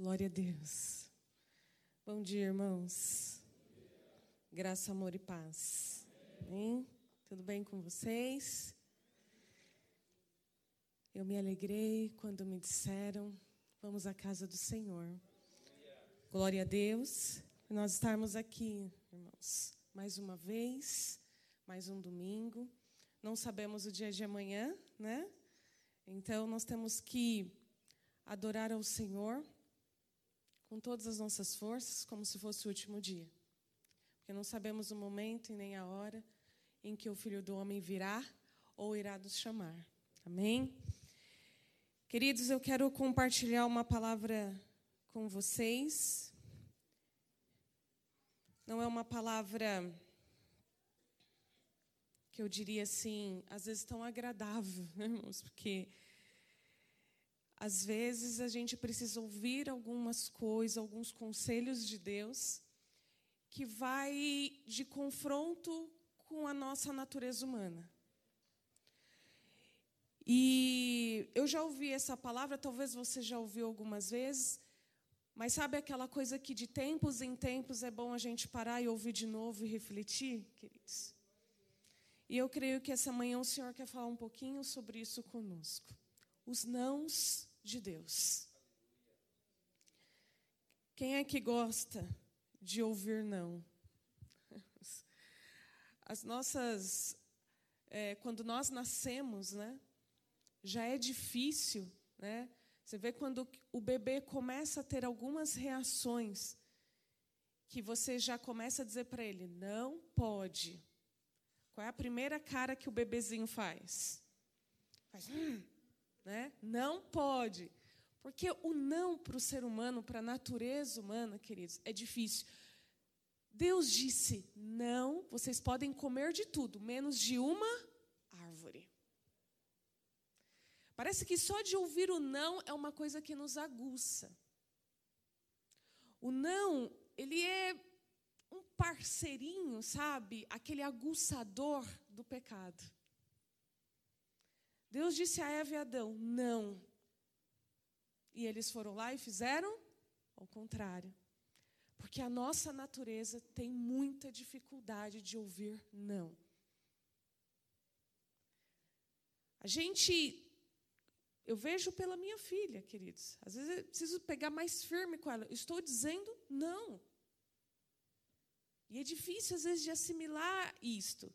Glória a Deus. Bom dia, irmãos. Graça, amor e paz. Amém? Tudo bem com vocês? Eu me alegrei quando me disseram: vamos à casa do Senhor. Glória a Deus. Nós estarmos aqui, irmãos, mais uma vez, mais um domingo. Não sabemos o dia de amanhã, né? Então nós temos que adorar ao Senhor com todas as nossas forças, como se fosse o último dia. Porque não sabemos o momento e nem a hora em que o Filho do Homem virá ou irá nos chamar. Amém? Queridos, eu quero compartilhar uma palavra com vocês. Não é uma palavra que eu diria assim, às vezes tão agradável, né, irmãos? Porque às vezes a gente precisa ouvir algumas coisas, alguns conselhos de Deus que vai de confronto com a nossa natureza humana. E eu já ouvi essa palavra, talvez você já ouviu algumas vezes, mas sabe aquela coisa que de tempos em tempos é bom a gente parar e ouvir de novo e refletir, queridos? E eu creio que essa manhã o Senhor quer falar um pouquinho sobre isso conosco. Os nãos de Deus. Quem é que gosta de ouvir não? As nossas. É, quando nós nascemos, né? Já é difícil, né? Você vê quando o bebê começa a ter algumas reações que você já começa a dizer para ele: não pode. Qual é a primeira cara que o bebezinho faz? Faz. Hum né? Não pode. Porque o não para o ser humano, para a natureza humana, queridos, é difícil. Deus disse: não, vocês podem comer de tudo, menos de uma árvore. Parece que só de ouvir o não é uma coisa que nos aguça. O não, ele é um parceirinho, sabe? Aquele aguçador do pecado. Deus disse a Eva e Adão: não. E eles foram lá e fizeram ao contrário. Porque a nossa natureza tem muita dificuldade de ouvir não. A gente, eu vejo pela minha filha, queridos. Às vezes eu preciso pegar mais firme com ela. estou dizendo não. E é difícil, às vezes, de assimilar isto.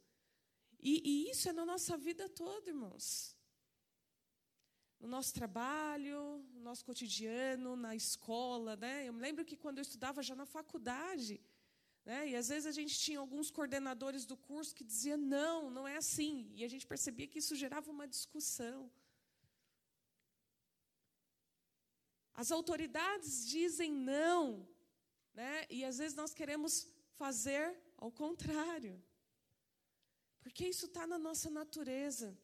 E, e isso é na nossa vida toda, irmãos no nosso trabalho, no nosso cotidiano, na escola. Né? Eu me lembro que quando eu estudava já na faculdade, né? e às vezes a gente tinha alguns coordenadores do curso que diziam: não, não é assim. E a gente percebia que isso gerava uma discussão. As autoridades dizem não, né? e às vezes nós queremos fazer ao contrário. Porque isso está na nossa natureza.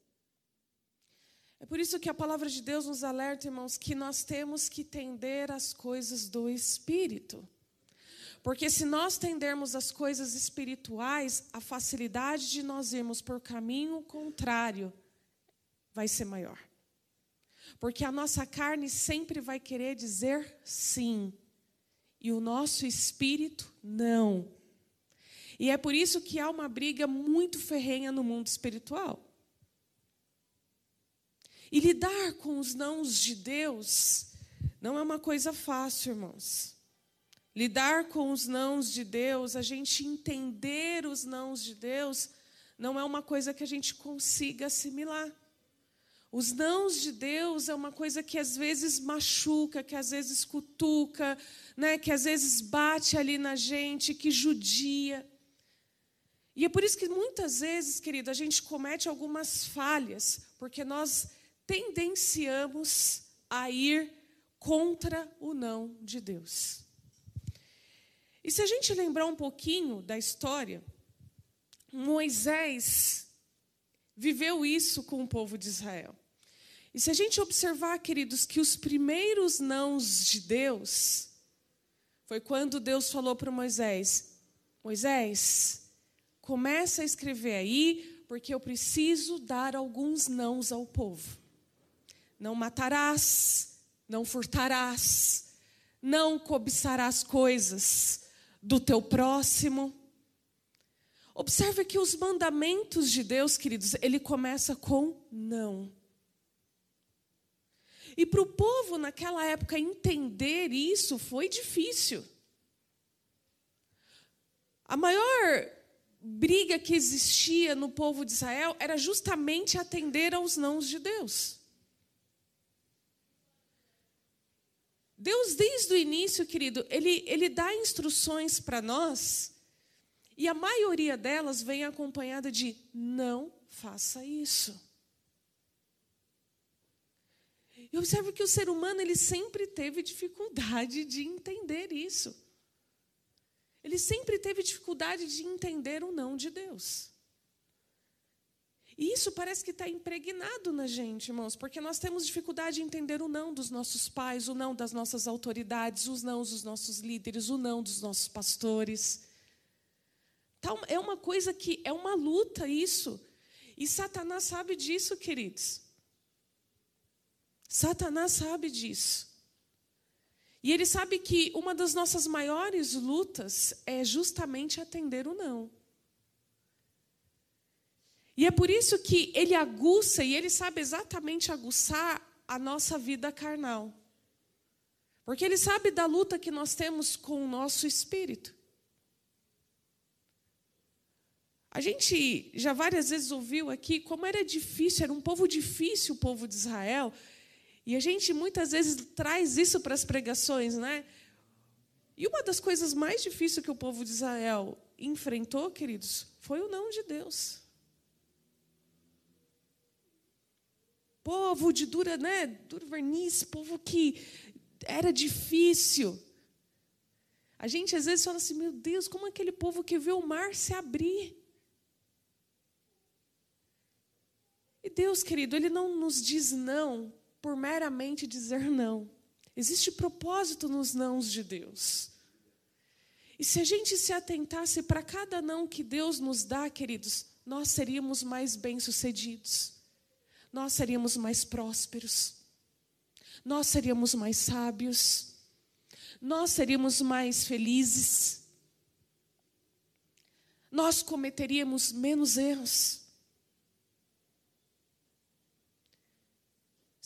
É por isso que a palavra de Deus nos alerta, irmãos, que nós temos que tender às coisas do Espírito. Porque se nós tendermos às coisas espirituais, a facilidade de nós irmos por caminho contrário vai ser maior. Porque a nossa carne sempre vai querer dizer sim, e o nosso espírito não. E é por isso que há uma briga muito ferrenha no mundo espiritual. E lidar com os nãos de Deus não é uma coisa fácil, irmãos. Lidar com os nãos de Deus, a gente entender os nãos de Deus, não é uma coisa que a gente consiga assimilar. Os nãos de Deus é uma coisa que às vezes machuca, que às vezes cutuca, né, que às vezes bate ali na gente, que judia. E é por isso que muitas vezes, querido, a gente comete algumas falhas, porque nós tendenciamos a ir contra o não de Deus. E se a gente lembrar um pouquinho da história, Moisés viveu isso com o povo de Israel. E se a gente observar, queridos, que os primeiros nãos de Deus foi quando Deus falou para Moisés: Moisés, começa a escrever aí, porque eu preciso dar alguns nãos ao povo. Não matarás, não furtarás, Não cobiçarás coisas do teu próximo. Observe que os mandamentos de Deus, queridos, ele começa com não. E para o povo naquela época entender isso foi difícil. A maior briga que existia no povo de Israel era justamente atender aos nãos de Deus. Deus, desde o início, querido, ele, ele dá instruções para nós, e a maioria delas vem acompanhada de não faça isso. E observe que o ser humano ele sempre teve dificuldade de entender isso. Ele sempre teve dificuldade de entender o não de Deus. E isso parece que está impregnado na gente, irmãos, porque nós temos dificuldade de entender o não dos nossos pais, o não das nossas autoridades, os não dos nossos líderes, o não dos nossos pastores. Tá é uma coisa que é uma luta isso. E Satanás sabe disso, queridos. Satanás sabe disso. E ele sabe que uma das nossas maiores lutas é justamente atender o não. E é por isso que ele aguça e ele sabe exatamente aguçar a nossa vida carnal. Porque ele sabe da luta que nós temos com o nosso espírito. A gente já várias vezes ouviu aqui como era difícil, era um povo difícil o povo de Israel, e a gente muitas vezes traz isso para as pregações, né? E uma das coisas mais difíceis que o povo de Israel enfrentou, queridos, foi o não de Deus. Povo de dura, né, duro verniz, povo que era difícil. A gente às vezes fala assim, meu Deus, como aquele povo que vê o mar se abrir. E Deus, querido, Ele não nos diz não por meramente dizer não. Existe propósito nos nãos de Deus. E se a gente se atentasse para cada não que Deus nos dá, queridos, nós seríamos mais bem-sucedidos. Nós seríamos mais prósperos. Nós seríamos mais sábios. Nós seríamos mais felizes. Nós cometeríamos menos erros.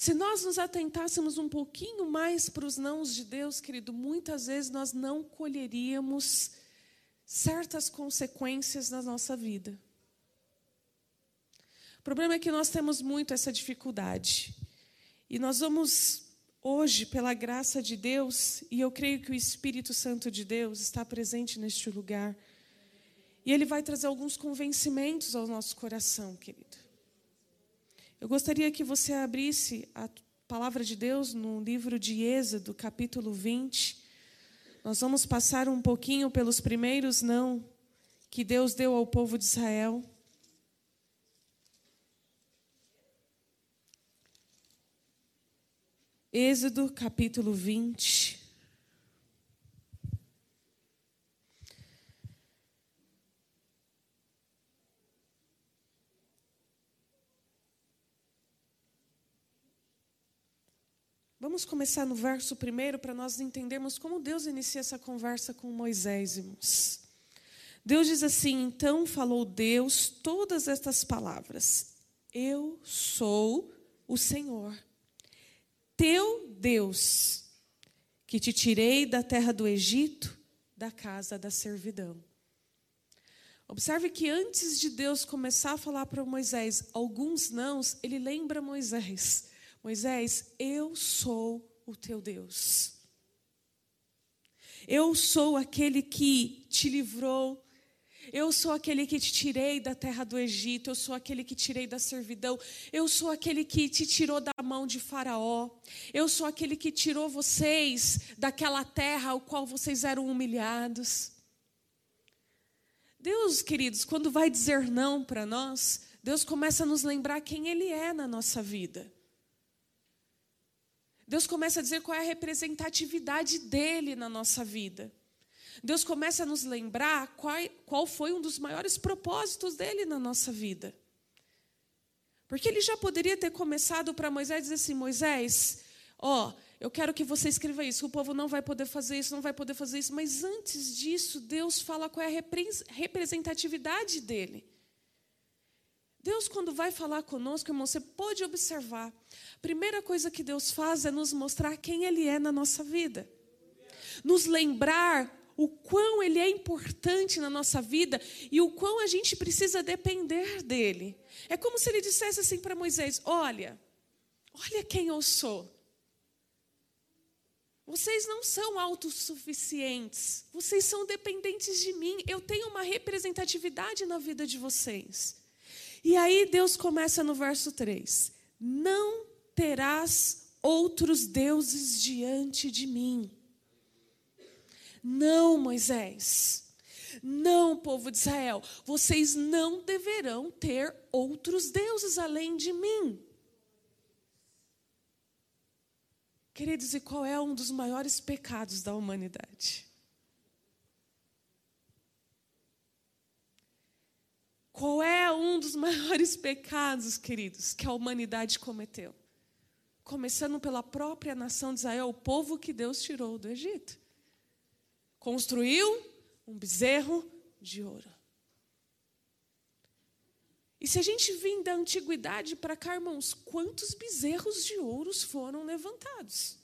Se nós nos atentássemos um pouquinho mais para os nãos de Deus, querido, muitas vezes nós não colheríamos certas consequências na nossa vida. O problema é que nós temos muito essa dificuldade. E nós vamos hoje, pela graça de Deus, e eu creio que o Espírito Santo de Deus está presente neste lugar. E ele vai trazer alguns convencimentos ao nosso coração, querido. Eu gostaria que você abrisse a palavra de Deus no livro de Êxodo, capítulo 20. Nós vamos passar um pouquinho pelos primeiros não que Deus deu ao povo de Israel. Êxodo capítulo 20. Vamos começar no verso primeiro para nós entendermos como Deus inicia essa conversa com Moisés, irmãos. Deus diz assim: Então falou Deus todas estas palavras: Eu sou o Senhor, teu Deus, que te tirei da terra do Egito, da casa da servidão. Observe que antes de Deus começar a falar para Moisés alguns nãos, ele lembra Moisés Moisés, eu sou o teu Deus. Eu sou aquele que te livrou. Eu sou aquele que te tirei da terra do Egito. Eu sou aquele que tirei da servidão. Eu sou aquele que te tirou da mão de Faraó. Eu sou aquele que tirou vocês daquela terra ao qual vocês eram humilhados. Deus, queridos, quando vai dizer não para nós, Deus começa a nos lembrar quem Ele é na nossa vida. Deus começa a dizer qual é a representatividade dele na nossa vida. Deus começa a nos lembrar qual, qual foi um dos maiores propósitos dele na nossa vida. Porque ele já poderia ter começado para Moisés dizer assim: Moisés, ó, eu quero que você escreva isso. O povo não vai poder fazer isso, não vai poder fazer isso. Mas antes disso, Deus fala qual é a representatividade dele. Deus, quando vai falar conosco, irmão, você pode observar. A primeira coisa que Deus faz é nos mostrar quem Ele é na nossa vida. Nos lembrar o quão Ele é importante na nossa vida e o quão a gente precisa depender dEle. É como se Ele dissesse assim para Moisés: Olha, olha quem eu sou. Vocês não são autossuficientes, vocês são dependentes de mim. Eu tenho uma representatividade na vida de vocês. E aí Deus começa no verso 3: Não terás outros deuses diante de mim. Não, Moisés. Não, povo de Israel, vocês não deverão ter outros deuses além de mim. Queridos, e qual é um dos maiores pecados da humanidade? Qual é um dos maiores pecados, queridos, que a humanidade cometeu? Começando pela própria nação de Israel, o povo que Deus tirou do Egito. Construiu um bezerro de ouro. E se a gente vir da antiguidade para cá, irmãos, quantos bezerros de ouros foram levantados?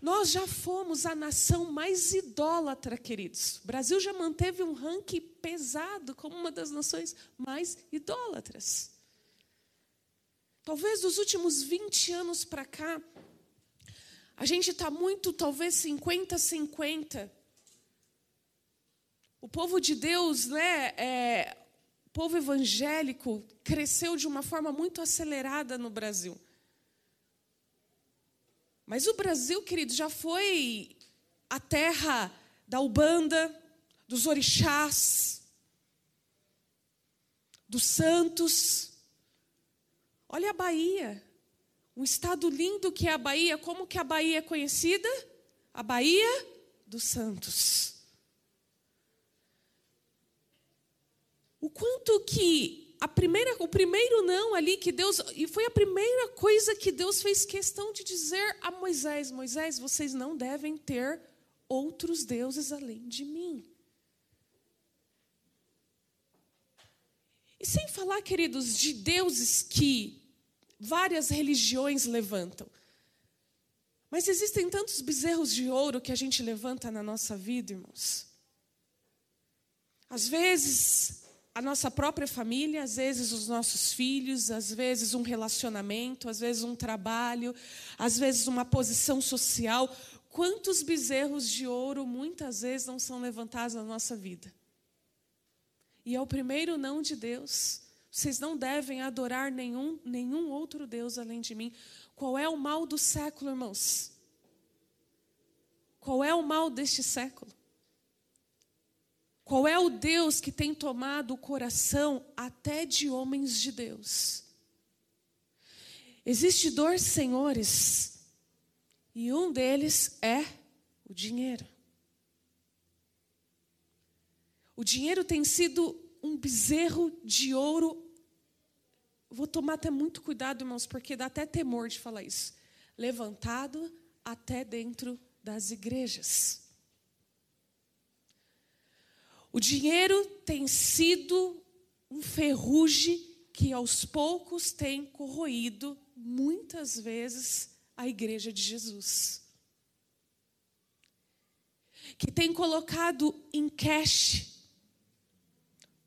Nós já fomos a nação mais idólatra, queridos. O Brasil já manteve um ranking pesado como uma das nações mais idólatras. Talvez dos últimos 20 anos para cá, a gente está muito, talvez 50-50 o povo de Deus, né, é, o povo evangélico, cresceu de uma forma muito acelerada no Brasil. Mas o Brasil, querido, já foi a terra da Ubanda, dos orixás, dos santos. Olha a Bahia, um estado lindo que é a Bahia. Como que a Bahia é conhecida? A Bahia dos Santos. O quanto que a primeira, o primeiro não ali que Deus e foi a primeira coisa que Deus fez questão de dizer a Moisés: Moisés, vocês não devem ter outros deuses além de mim. E sem falar, queridos, de deuses que várias religiões levantam. Mas existem tantos bezerros de ouro que a gente levanta na nossa vida, irmãos. Às vezes, a nossa própria família, às vezes os nossos filhos, às vezes um relacionamento, às vezes um trabalho, às vezes uma posição social. Quantos bezerros de ouro muitas vezes não são levantados na nossa vida? E é o primeiro não de Deus. Vocês não devem adorar nenhum, nenhum outro Deus além de mim. Qual é o mal do século, irmãos? Qual é o mal deste século? Qual é o Deus que tem tomado o coração até de homens de Deus? Existe dois senhores, e um deles é o dinheiro. O dinheiro tem sido um bezerro de ouro. Vou tomar até muito cuidado, irmãos, porque dá até temor de falar isso. Levantado até dentro das igrejas. O dinheiro tem sido um ferrugem que aos poucos tem corroído muitas vezes a igreja de Jesus. Que tem colocado em cash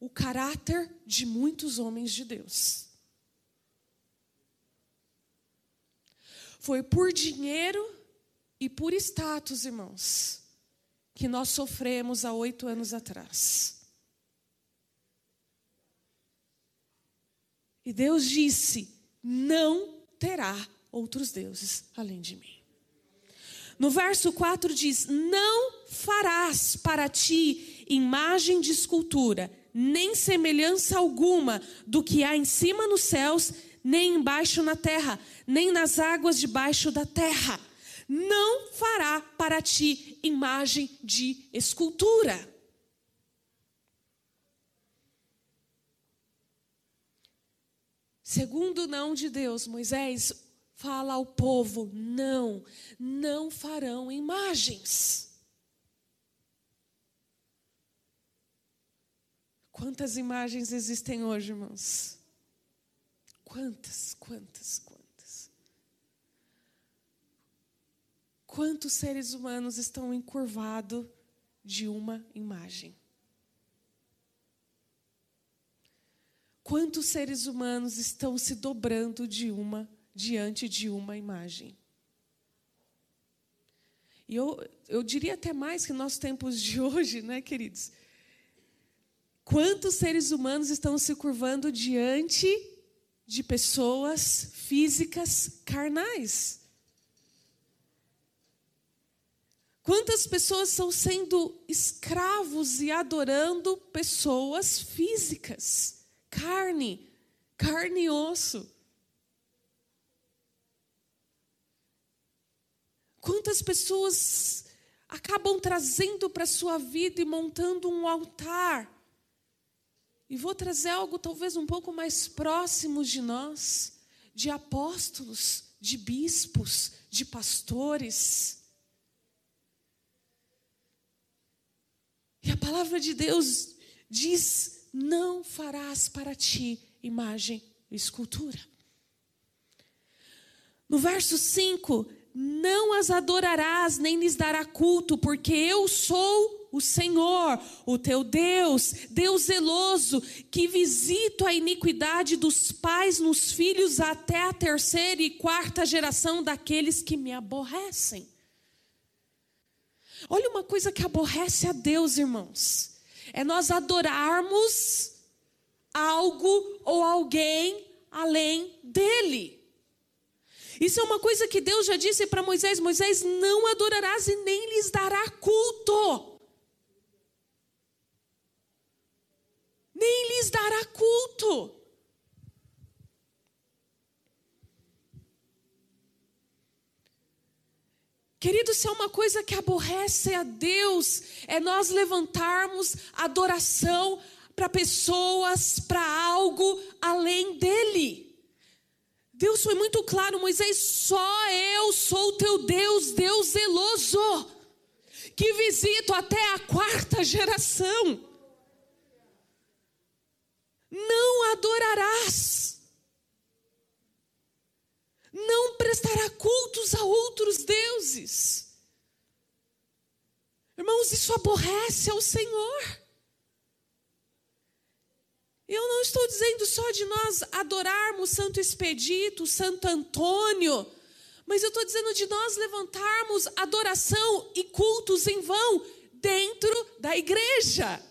o caráter de muitos homens de Deus. Foi por dinheiro e por status, irmãos, que nós sofremos há oito anos atrás. E Deus disse: Não terá outros deuses além de mim. No verso 4 diz: Não farás para ti imagem de escultura, nem semelhança alguma do que há em cima nos céus, nem embaixo na terra, nem nas águas debaixo da terra não fará para ti imagem de escultura. Segundo o não de Deus, Moisés, fala ao povo: não, não farão imagens. Quantas imagens existem hoje, irmãos? Quantas, quantas, quantas? Quantos seres humanos estão encurvados de uma imagem? Quantos seres humanos estão se dobrando de uma diante de uma imagem? E eu, eu diria até mais que nos tempos de hoje, né, queridos? Quantos seres humanos estão se curvando diante de pessoas físicas carnais? Quantas pessoas estão sendo escravos e adorando pessoas físicas? carne, carne e osso. Quantas pessoas acabam trazendo para a sua vida e montando um altar? E vou trazer algo talvez um pouco mais próximo de nós, de apóstolos, de bispos, de pastores. E a palavra de Deus diz não farás para ti imagem e escultura. No verso 5, não as adorarás, nem lhes dará culto, porque eu sou o Senhor, o teu Deus, Deus zeloso, que visito a iniquidade dos pais nos filhos até a terceira e quarta geração daqueles que me aborrecem. Olha uma coisa que aborrece a Deus, irmãos é nós adorarmos algo ou alguém além dele. Isso é uma coisa que Deus já disse para Moisés: Moisés, não adorarás e nem lhes dará culto. Nem lhes dará culto. Querido, se é uma coisa que aborrece a Deus, é nós levantarmos adoração para pessoas, para algo além dele. Deus foi muito claro, Moisés, só eu sou teu Deus, Deus zeloso, que visito até a quarta geração. Não adorarás não prestará cultos a outros deuses. Irmãos, isso aborrece ao Senhor. Eu não estou dizendo só de nós adorarmos Santo Expedito, Santo Antônio, mas eu estou dizendo de nós levantarmos adoração e cultos em vão dentro da igreja.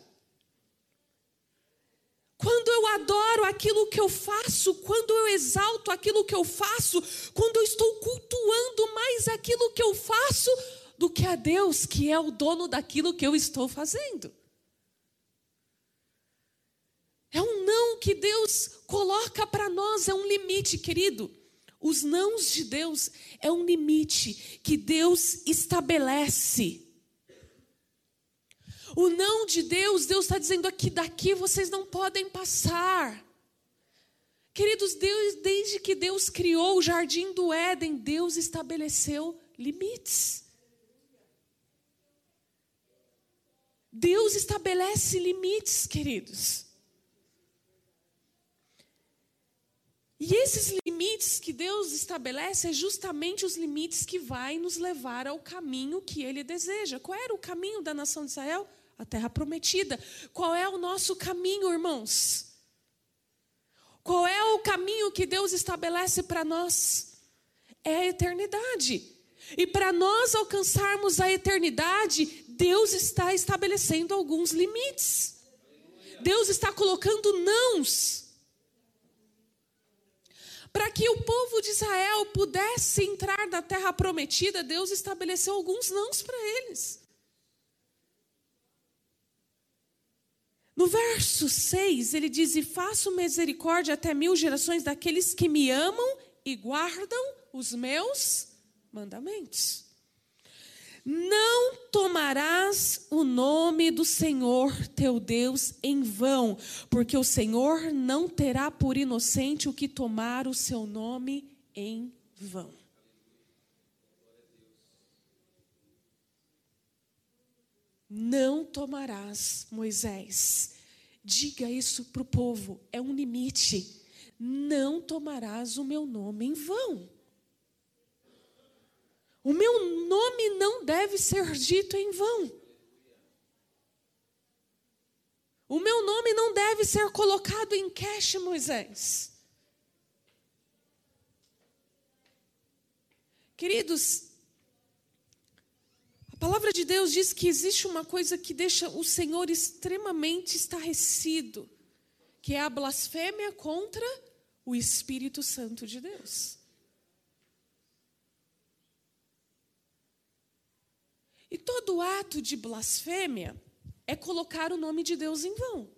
Quando eu adoro aquilo que eu faço, quando eu exalto aquilo que eu faço, quando eu estou cultuando mais aquilo que eu faço do que a Deus, que é o dono daquilo que eu estou fazendo. É um não que Deus coloca para nós, é um limite, querido. Os nãos de Deus é um limite que Deus estabelece o não de Deus, Deus está dizendo aqui, daqui vocês não podem passar. Queridos, Deus, desde que Deus criou o jardim do Éden, Deus estabeleceu limites. Deus estabelece limites, queridos. E esses limites que Deus estabelece é justamente os limites que vai nos levar ao caminho que ele deseja. Qual era o caminho da nação de Israel? A terra prometida. Qual é o nosso caminho, irmãos? Qual é o caminho que Deus estabelece para nós? É a eternidade. E para nós alcançarmos a eternidade, Deus está estabelecendo alguns limites. Deus está colocando nãos. Para que o povo de Israel pudesse entrar na terra prometida, Deus estabeleceu alguns nãos para eles. No verso 6, ele diz: E faço misericórdia até mil gerações daqueles que me amam e guardam os meus mandamentos. Não tomarás o nome do Senhor teu Deus em vão, porque o Senhor não terá por inocente o que tomar o seu nome em vão. Não tomarás, Moisés. Diga isso para o povo, é um limite. Não tomarás o meu nome em vão. O meu nome não deve ser dito em vão. O meu nome não deve ser colocado em cash, Moisés. Queridos, palavra de Deus diz que existe uma coisa que deixa o Senhor extremamente estarrecido, que é a blasfêmia contra o Espírito Santo de Deus. E todo ato de blasfêmia é colocar o nome de Deus em vão.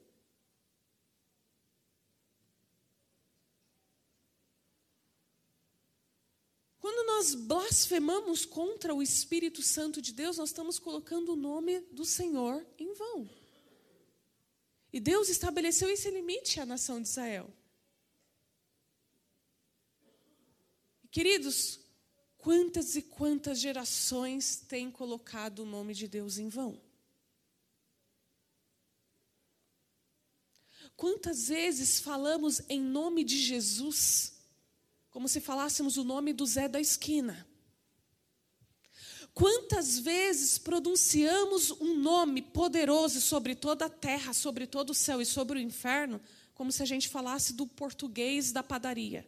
Quando nós blasfemamos contra o Espírito Santo de Deus, nós estamos colocando o nome do Senhor em vão. E Deus estabeleceu esse limite à nação de Israel. Queridos, quantas e quantas gerações têm colocado o nome de Deus em vão? Quantas vezes falamos em nome de Jesus, como se falássemos o nome do Zé da esquina? Quantas vezes pronunciamos um nome poderoso sobre toda a terra, sobre todo o céu e sobre o inferno, como se a gente falasse do português da padaria?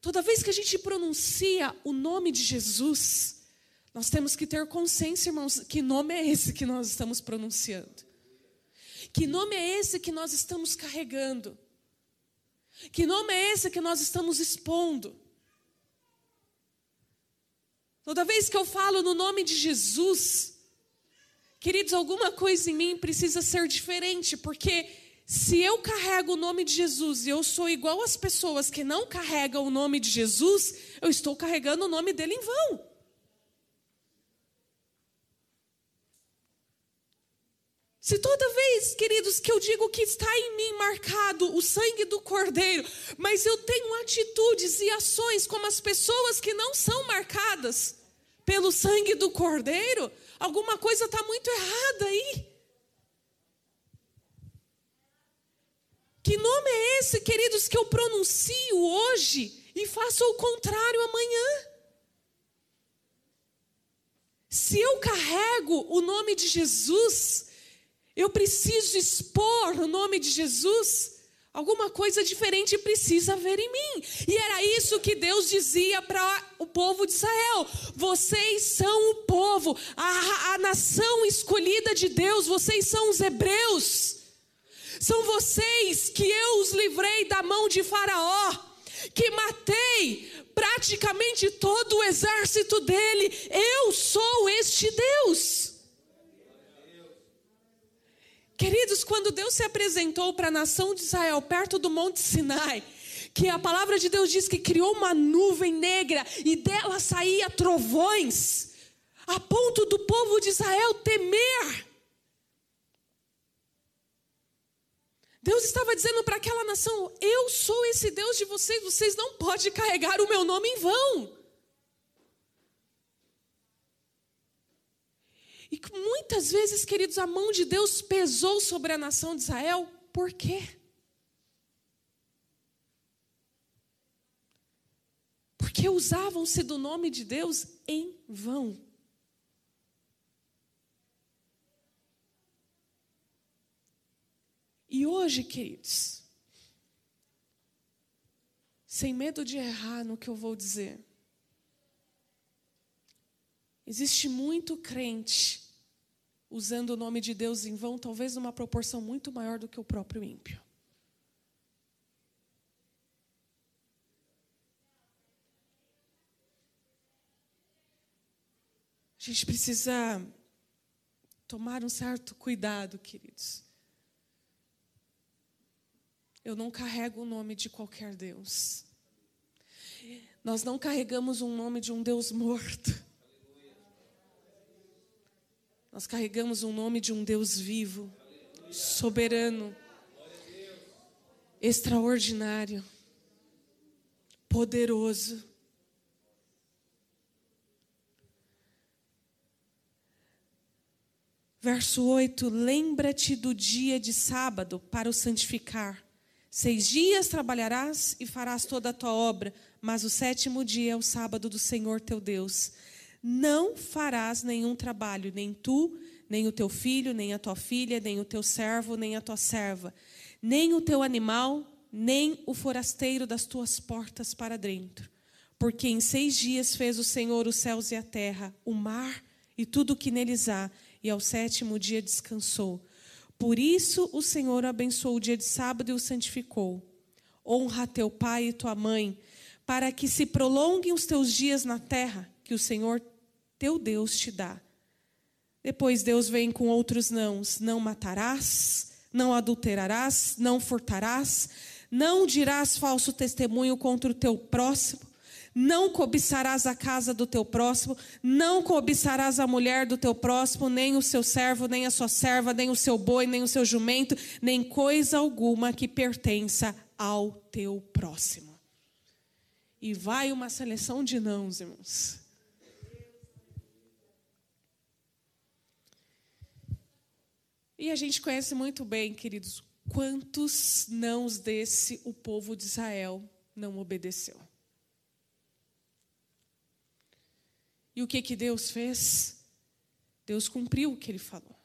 Toda vez que a gente pronuncia o nome de Jesus, nós temos que ter consciência, irmãos, que nome é esse que nós estamos pronunciando? Que nome é esse que nós estamos carregando? Que nome é esse que nós estamos expondo? Toda vez que eu falo no nome de Jesus, queridos, alguma coisa em mim precisa ser diferente, porque se eu carrego o nome de Jesus e eu sou igual às pessoas que não carregam o nome de Jesus, eu estou carregando o nome dele em vão. Se toda vez, queridos, que eu digo que está em mim marcado o sangue do Cordeiro, mas eu tenho atitudes e ações como as pessoas que não são marcadas pelo sangue do Cordeiro, alguma coisa está muito errada aí. Que nome é esse, queridos, que eu pronuncio hoje e faço o contrário amanhã? Se eu carrego o nome de Jesus, eu preciso expor o nome de Jesus. Alguma coisa diferente precisa haver em mim. E era isso que Deus dizia para o povo de Israel: vocês são o povo, a, a nação escolhida de Deus, vocês são os hebreus. São vocês que eu os livrei da mão de Faraó, que matei praticamente todo o exército dele. Eu sou este Deus. Queridos, quando Deus se apresentou para a nação de Israel perto do Monte Sinai, que a palavra de Deus diz que criou uma nuvem negra e dela saía trovões, a ponto do povo de Israel temer. Deus estava dizendo para aquela nação: Eu sou esse Deus de vocês, vocês não podem carregar o meu nome em vão. E que muitas vezes, queridos, a mão de Deus pesou sobre a nação de Israel. Por quê? Porque usavam-se do nome de Deus em vão. E hoje, queridos, sem medo de errar no que eu vou dizer, Existe muito crente usando o nome de Deus em vão, talvez numa proporção muito maior do que o próprio ímpio. A gente precisa tomar um certo cuidado, queridos. Eu não carrego o nome de qualquer Deus. Nós não carregamos um nome de um Deus morto. Nós carregamos o nome de um Deus vivo, soberano, extraordinário, poderoso. Verso 8: Lembra-te do dia de sábado para o santificar. Seis dias trabalharás e farás toda a tua obra, mas o sétimo dia é o sábado do Senhor teu Deus. Não farás nenhum trabalho, nem tu, nem o teu filho, nem a tua filha, nem o teu servo, nem a tua serva, nem o teu animal, nem o forasteiro das tuas portas para dentro. Porque em seis dias fez o Senhor os céus e a terra, o mar e tudo o que neles há e ao sétimo dia descansou. Por isso o Senhor abençoou o dia de sábado e o santificou. Honra teu pai e tua mãe, para que se prolonguem os teus dias na terra que o Senhor teu Deus te dá. Depois Deus vem com outros nãos: não matarás, não adulterarás, não furtarás, não dirás falso testemunho contra o teu próximo, não cobiçarás a casa do teu próximo, não cobiçarás a mulher do teu próximo, nem o seu servo, nem a sua serva, nem o seu boi, nem o seu jumento, nem coisa alguma que pertença ao teu próximo. E vai uma seleção de nãos, irmãos. E a gente conhece muito bem, queridos, quantos nãos desse o povo de Israel não obedeceu. E o que que Deus fez? Deus cumpriu o que ele falou.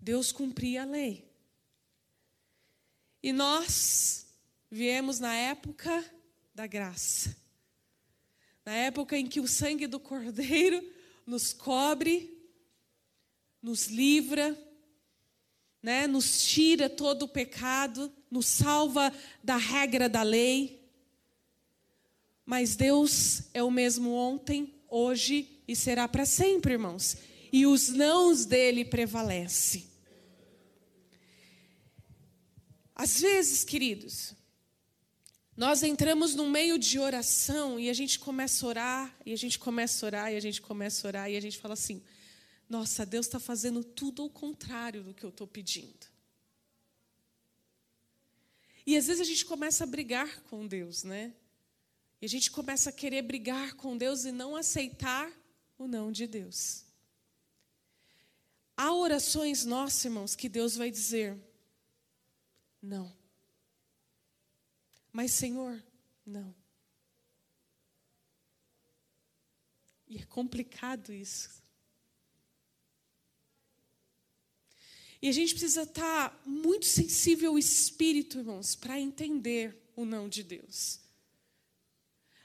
Deus cumpria a lei. E nós viemos na época da graça. Na época em que o sangue do Cordeiro nos cobre, nos livra, né, nos tira todo o pecado, nos salva da regra da lei. Mas Deus é o mesmo ontem, hoje e será para sempre, irmãos. E os nãos dele prevalecem. Às vezes, queridos, nós entramos no meio de oração e a gente começa a orar, e a gente começa a orar, e a gente começa a orar, e a gente fala assim: nossa, Deus está fazendo tudo ao contrário do que eu estou pedindo. E às vezes a gente começa a brigar com Deus, né? E a gente começa a querer brigar com Deus e não aceitar o não de Deus. Há orações nossas, irmãos, que Deus vai dizer: não. Mas, Senhor, não. E é complicado isso. E a gente precisa estar muito sensível ao Espírito, irmãos, para entender o não de Deus.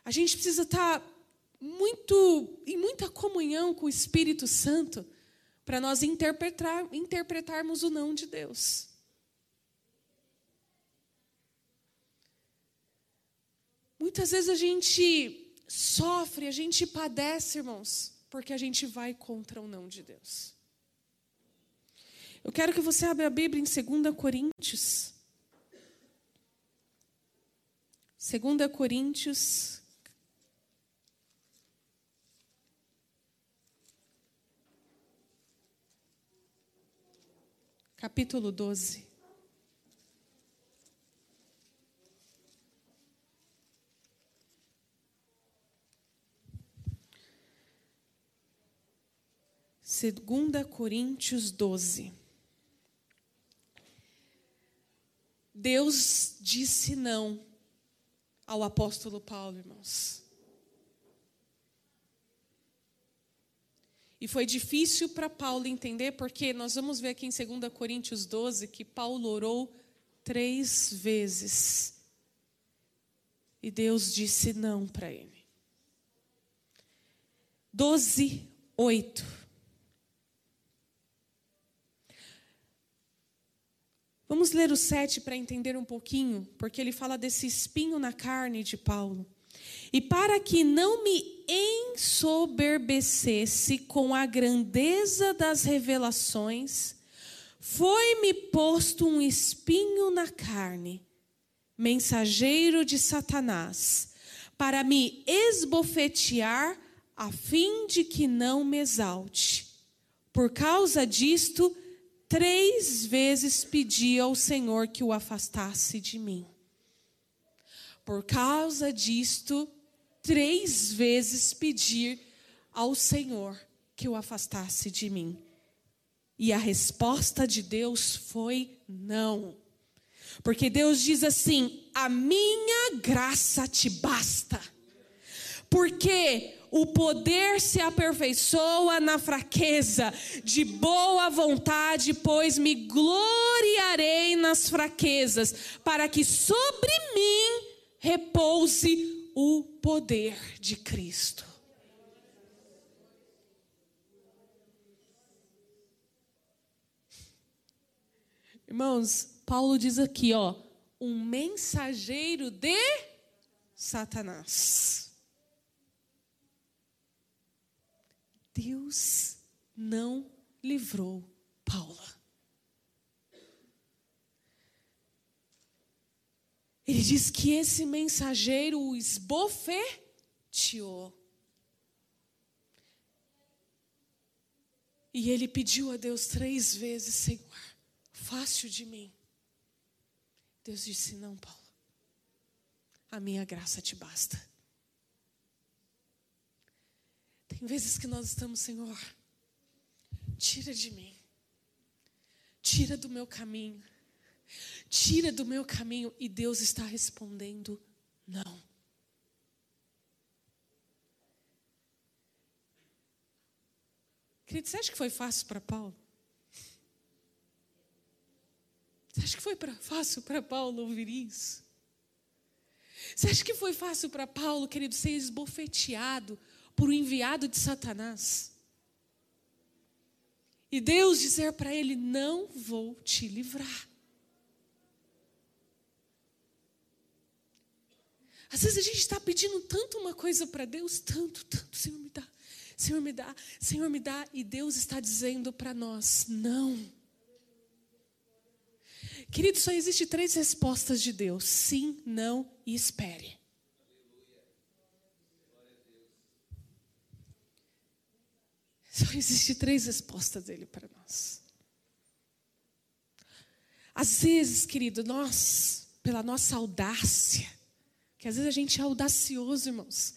A gente precisa estar muito em muita comunhão com o Espírito Santo para nós interpretar, interpretarmos o não de Deus. Muitas vezes a gente sofre, a gente padece, irmãos, porque a gente vai contra o não de Deus. Eu quero que você abra a Bíblia em 2 Coríntios. 2 Coríntios, capítulo 12. Segunda Coríntios 12. Deus disse não ao apóstolo Paulo, irmãos. E foi difícil para Paulo entender, porque nós vamos ver aqui em 2 Coríntios 12 que Paulo orou três vezes. E Deus disse não para ele. 12, 8. Vamos ler o 7 para entender um pouquinho, porque ele fala desse espinho na carne de Paulo. E para que não me ensoberbecesse com a grandeza das revelações, foi-me posto um espinho na carne, mensageiro de Satanás, para me esbofetear, a fim de que não me exalte. Por causa disto, três vezes pedi ao Senhor que o afastasse de mim. Por causa disto, três vezes pedir ao Senhor que o afastasse de mim. E a resposta de Deus foi não. Porque Deus diz assim: a minha graça te basta. Porque o poder se aperfeiçoa na fraqueza, de boa vontade, pois me gloriarei nas fraquezas, para que sobre mim repouse o poder de Cristo. Irmãos, Paulo diz aqui, ó, um mensageiro de Satanás. Deus não livrou Paula. Ele diz que esse mensageiro o esbofeteou. E ele pediu a Deus três vezes: Senhor, fácil de mim. Deus disse: Não, Paulo, a minha graça te basta. Tem vezes que nós estamos, Senhor, tira de mim, tira do meu caminho, tira do meu caminho, e Deus está respondendo: Não. Querido, você acha que foi fácil para Paulo? Você acha que foi pra, fácil para Paulo ouvir isso? Você acha que foi fácil para Paulo, querido, ser esbofeteado por um enviado de Satanás? E Deus dizer para ele: Não vou te livrar. Às vezes a gente está pedindo tanto uma coisa para Deus, tanto, tanto, Senhor me dá, Senhor me dá, Senhor me dá, e Deus está dizendo para nós: não. Querido, só existe três respostas de Deus: sim, não e espere. Só existe três respostas dele para nós. Às vezes, querido, nós, pela nossa audácia, que às vezes a gente é audacioso, irmãos.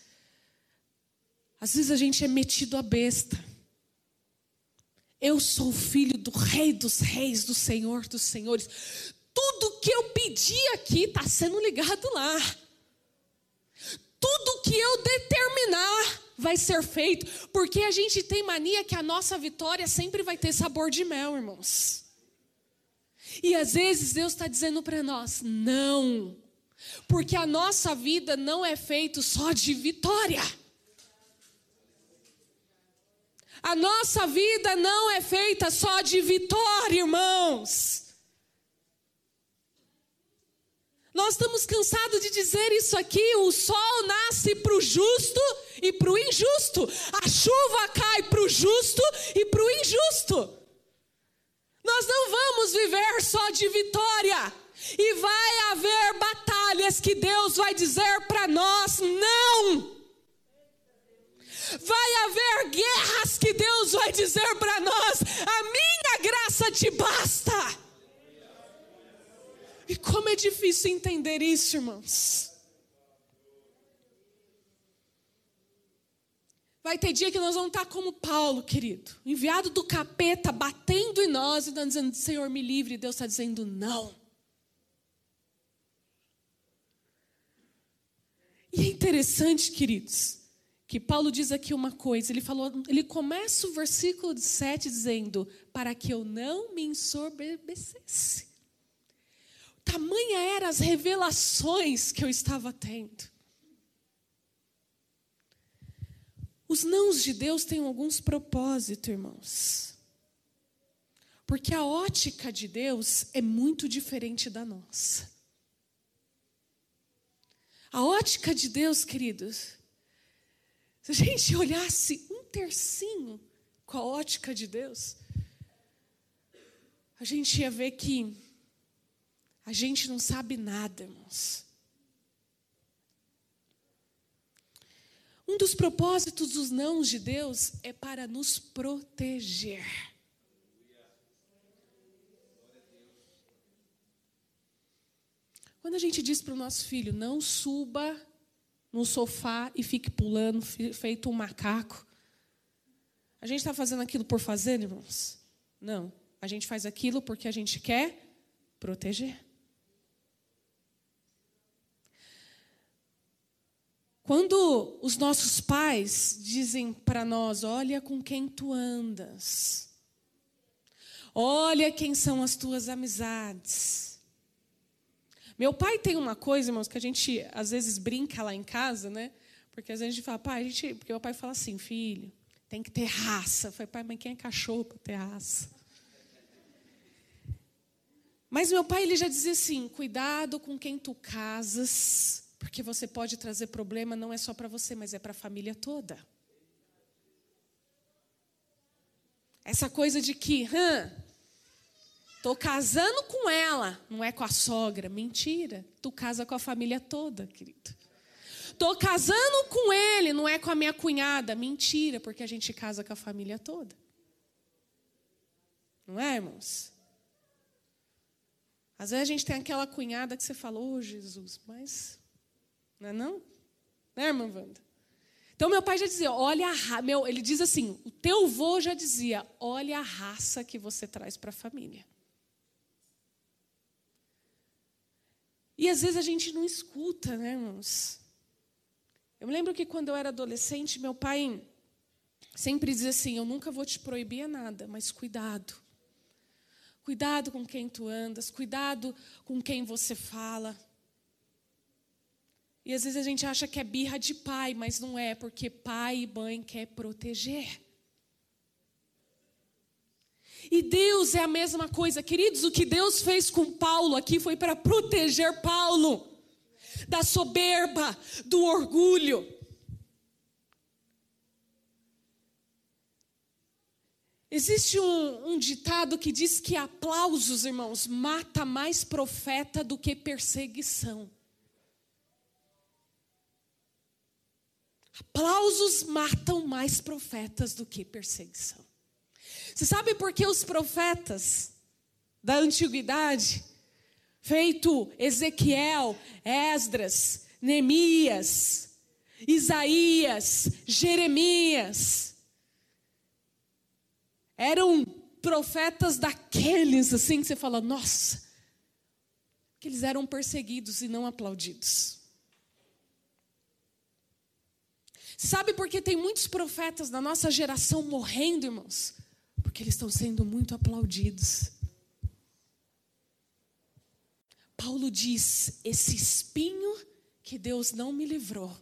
Às vezes a gente é metido a besta. Eu sou filho do Rei dos Reis, do Senhor dos Senhores. Tudo que eu pedi aqui está sendo ligado lá. Tudo que eu determinar vai ser feito, porque a gente tem mania que a nossa vitória sempre vai ter sabor de mel, irmãos. E às vezes Deus está dizendo para nós: não, porque a nossa vida não é feita só de vitória. A nossa vida não é feita só de vitória, irmãos. Nós estamos cansados de dizer isso aqui: o sol nasce para o justo e para o injusto, a chuva cai para o justo e para o injusto. Nós não vamos viver só de vitória, e vai haver batalhas que Deus vai dizer para nós: não. Vai haver guerras que Deus vai dizer para nós: a minha graça te basta. E como é difícil entender isso, irmãos. Vai ter dia que nós vamos estar como Paulo, querido, enviado do capeta, batendo em nós e dizendo: Senhor, me livre. E Deus está dizendo: não. E é interessante, queridos, que Paulo diz aqui uma coisa, ele falou, ele começa o versículo 7 dizendo: "Para que eu não me ensoberbecesse". Tamanha eram as revelações que eu estava tendo. Os nãos de Deus têm alguns propósitos, irmãos. Porque a ótica de Deus é muito diferente da nossa. A ótica de Deus, queridos, se a gente olhasse um tercinho com a ótica de Deus, a gente ia ver que a gente não sabe nada, irmãos. Um dos propósitos dos nãos de Deus é para nos proteger. Quando a gente diz para o nosso filho, não suba no sofá e fique pulando, feito um macaco. A gente está fazendo aquilo por fazer, irmãos? Não. A gente faz aquilo porque a gente quer proteger. Quando os nossos pais dizem para nós: Olha com quem tu andas, olha quem são as tuas amizades. Meu pai tem uma coisa, irmãos, que a gente às vezes brinca lá em casa, né? Porque às vezes a gente fala, pai, a gente... porque meu pai fala assim, filho, tem que ter raça. Eu falei, pai, mas quem é cachorro para ter raça? Mas meu pai ele já dizia assim: cuidado com quem tu casas, porque você pode trazer problema não é só para você, mas é para a família toda. Essa coisa de que, hã, tô casando com ela, não é com a sogra, mentira. Tu casa com a família toda, querido. Estou casando com ele, não é com a minha cunhada. Mentira, porque a gente casa com a família toda. Não é, irmãos? Às vezes a gente tem aquela cunhada que você fala, ô oh, Jesus, mas. Não é não? Né, irmã Wanda? Então meu pai já dizia, olha a meu, ele diz assim, o teu vô já dizia, olha a raça que você traz para a família. E às vezes a gente não escuta, né, irmãos? Eu me lembro que quando eu era adolescente, meu pai sempre dizia assim: Eu nunca vou te proibir nada, mas cuidado. Cuidado com quem tu andas, cuidado com quem você fala. E às vezes a gente acha que é birra de pai, mas não é, porque pai e mãe quer proteger. E Deus é a mesma coisa, queridos. O que Deus fez com Paulo aqui foi para proteger Paulo da soberba, do orgulho. Existe um, um, ditado que diz que aplausos, irmãos, mata mais profeta do que perseguição. Aplausos matam mais profetas do que perseguição. Você sabe por que os profetas da antiguidade feito Ezequiel, Esdras, Neemias, Isaías, Jeremias. Eram profetas daqueles assim que você fala, nossa, que eles eram perseguidos e não aplaudidos. Sabe por que tem muitos profetas da nossa geração morrendo, irmãos? Porque eles estão sendo muito aplaudidos. Paulo diz: esse espinho que Deus não me livrou,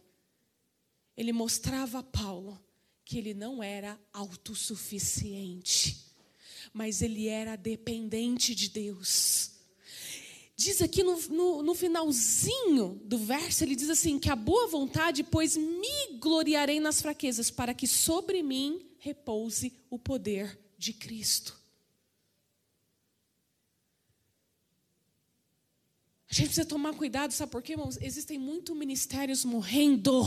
ele mostrava a Paulo que ele não era autossuficiente, mas ele era dependente de Deus. Diz aqui no, no, no, finalzinho do verso, ele diz assim: que a boa vontade, pois me gloriarei nas fraquezas, para que sobre mim repouse o poder de Cristo. A gente precisa tomar cuidado, sabe por quê, irmãos? Existem muitos ministérios morrendo.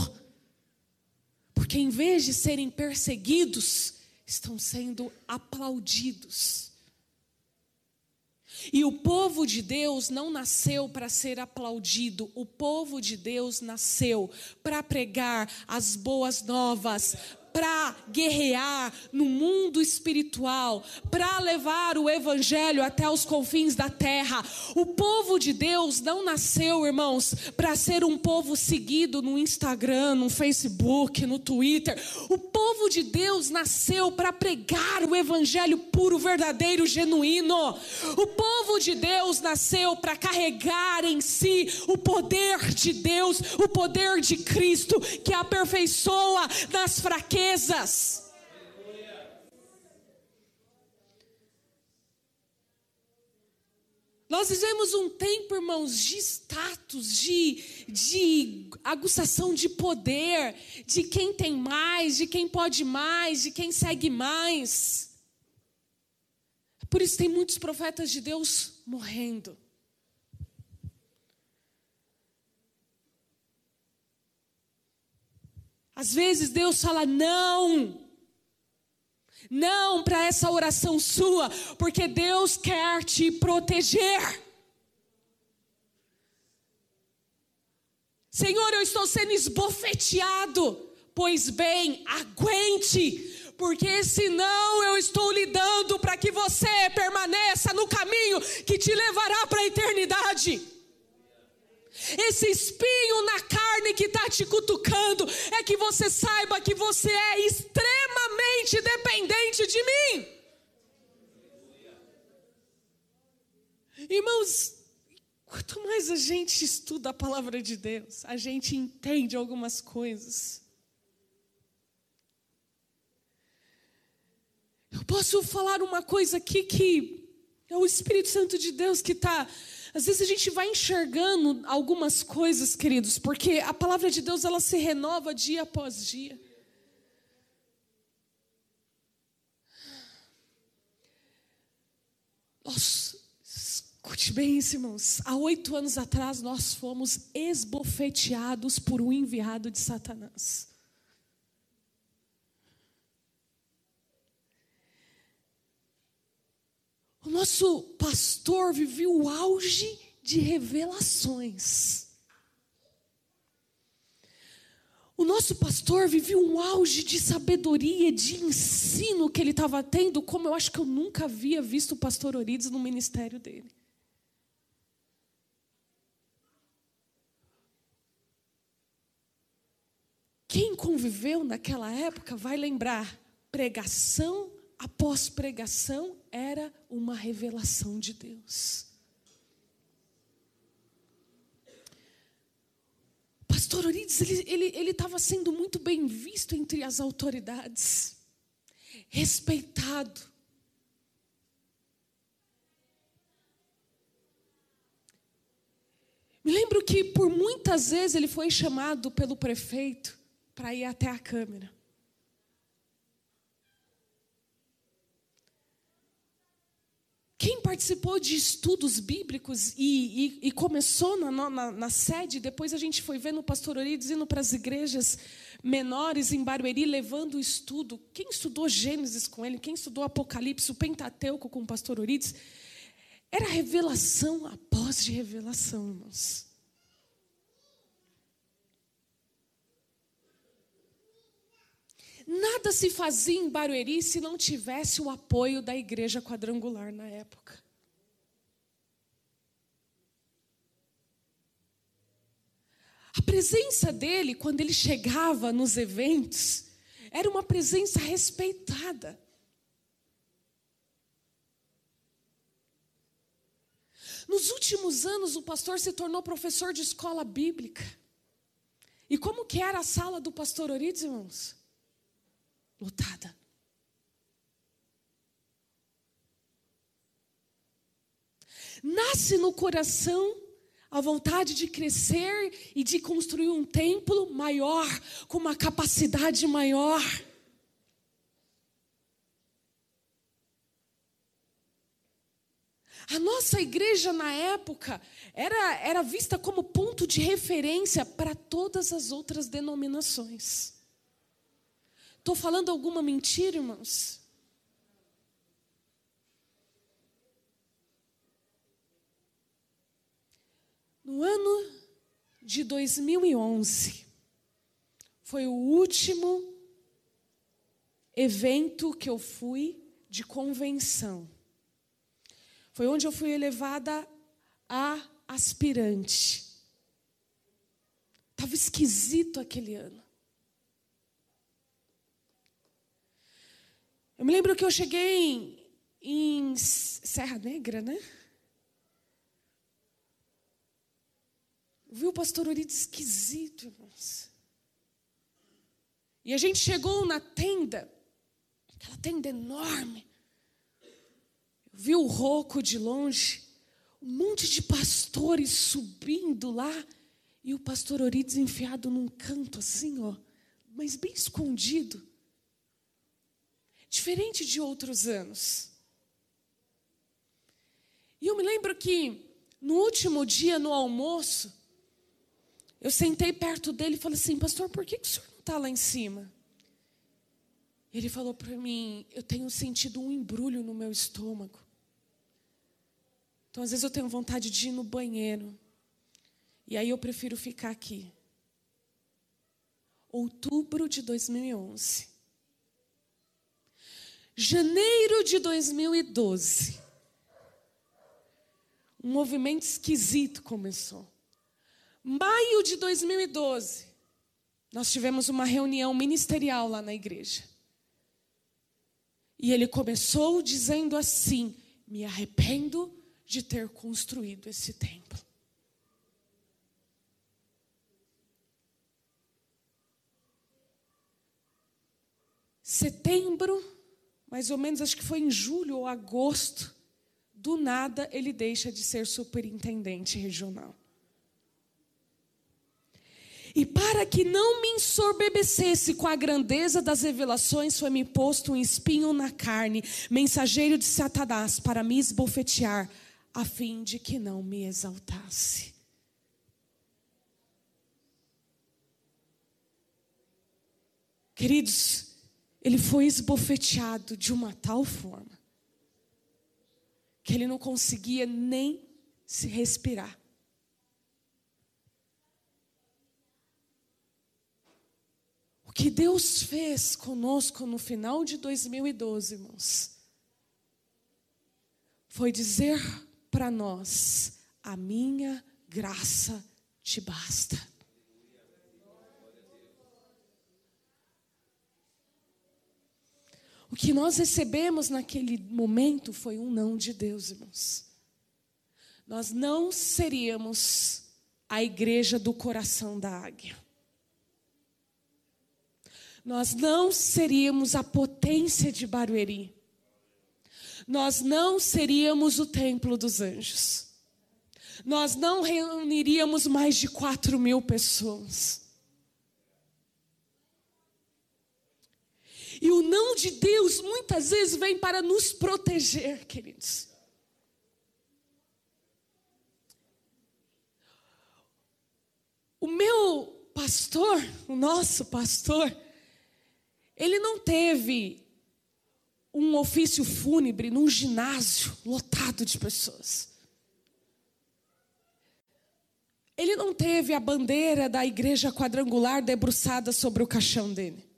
Porque em vez de serem perseguidos, estão sendo aplaudidos. E o povo de Deus não nasceu para ser aplaudido, o povo de Deus nasceu para pregar as boas novas, para guerrear no mundo espiritual, para levar o evangelho até os confins da terra. O povo de Deus não nasceu, irmãos, para ser um povo seguido no Instagram, no Facebook, no Twitter. O povo de Deus nasceu para pregar o evangelho puro, verdadeiro, genuíno. O povo de Deus nasceu para carregar em si o poder de Deus, o poder de Cristo que aperfeiçoa nas fraquezas Nós vivemos um tempo, irmãos, de status, de, de aguçação de poder, de quem tem mais, de quem pode mais, de quem segue mais. Por isso tem muitos profetas de Deus morrendo. Às vezes Deus fala não. Não para essa oração sua, porque Deus quer te proteger. Senhor, eu estou sendo esbofeteado. Pois bem, aguente, porque senão eu estou lidando para que você permaneça no caminho que te levará para a eternidade. Esse espinho na carne que está te cutucando é que você saiba que você é extremamente dependente de mim. Irmãos, quanto mais a gente estuda a palavra de Deus, a gente entende algumas coisas. Eu posso falar uma coisa aqui que é o Espírito Santo de Deus que está. Às vezes a gente vai enxergando algumas coisas, queridos, porque a palavra de Deus ela se renova dia após dia. Nós, escute bem isso, irmãos. Há oito anos atrás nós fomos esbofeteados por um enviado de Satanás. O nosso pastor viveu o auge de revelações. O nosso pastor viveu um auge de sabedoria, de ensino que ele estava tendo, como eu acho que eu nunca havia visto o pastor Orides no ministério dele. Quem conviveu naquela época vai lembrar pregação após pregação era uma revelação de Deus. Pastor Orides, ele estava sendo muito bem visto entre as autoridades, respeitado. Me lembro que por muitas vezes ele foi chamado pelo prefeito para ir até a câmera. Quem participou de estudos bíblicos e, e, e começou na, na, na, sede, depois a gente foi vendo o pastor Orides indo para as igrejas menores em Barueri, levando o estudo. Quem estudou Gênesis com ele, quem estudou Apocalipse, o Pentateuco com o pastor Orides, era revelação após de revelação, irmãos. Nada se fazia em Barueri se não tivesse o apoio da igreja quadrangular na época. A presença dele, quando ele chegava nos eventos, era uma presença respeitada. Nos últimos anos, o pastor se tornou professor de escola bíblica. E como que era a sala do pastor Orides, irmãos? Lotada. Nasce no coração a vontade de crescer e de construir um templo maior, com uma capacidade maior. A nossa igreja na época era, era vista como ponto de referência para todas as outras denominações. Estou falando alguma mentira, irmãos? No ano de 2011, foi o último evento que eu fui de convenção. Foi onde eu fui elevada a aspirante. Estava esquisito aquele ano. Eu me lembro que eu cheguei em, em Serra Negra, né? Vi o pastor Orides esquisito, irmãos. E a gente chegou na tenda, aquela tenda enorme. Eu vi o roco de longe, um monte de pastores subindo lá, e o pastor Orides enfiado num canto assim, ó, mas bem escondido diferente de outros anos. E eu me lembro que no último dia, no almoço, eu sentei perto dele e falei assim: Pastor, por que, que o senhor não está lá em cima? Ele falou para mim: Eu tenho sentido um embrulho no meu estômago. Então, às vezes, eu tenho vontade de ir no banheiro. E aí eu prefiro ficar aqui. outubro de 2011. Janeiro de 2012, um movimento esquisito começou. Maio de 2012, nós tivemos uma reunião ministerial lá na igreja. E ele começou dizendo assim: Me arrependo de ter construído esse templo. Setembro, mais ou menos, acho que foi em julho ou agosto, do nada ele deixa de ser superintendente regional. E para que não me ensorbebecesse com a grandeza das revelações, foi-me posto um espinho na carne, mensageiro de Satanás, para me esbofetear, a fim de que não me exaltasse. Queridos, ele foi esbofeteado de uma tal forma que ele não conseguia nem se respirar. O que Deus fez conosco no final de 2012, irmãos, foi dizer para nós: a minha graça te basta. O que nós recebemos naquele momento foi um não de Deus, irmãos. Nós não seríamos a igreja do coração da águia. Nós não seríamos a potência de Barueri. Nós não seríamos o templo dos anjos. Nós não reuniríamos mais de quatro mil pessoas. E o não de Deus muitas vezes vem para nos proteger, queridos. O meu pastor, o nosso pastor, ele não teve um ofício fúnebre num ginásio lotado de pessoas. Ele não teve a bandeira da igreja quadrangular debruçada sobre o caixão dele.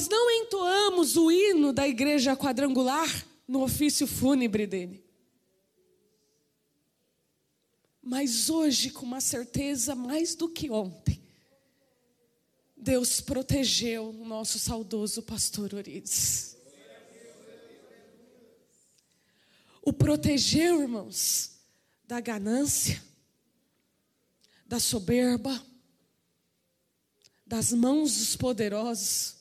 Nós não entoamos o hino da igreja quadrangular no ofício fúnebre dele. Mas hoje, com uma certeza mais do que ontem, Deus protegeu o nosso saudoso pastor Orides. O protegeu, irmãos, da ganância, da soberba, das mãos dos poderosos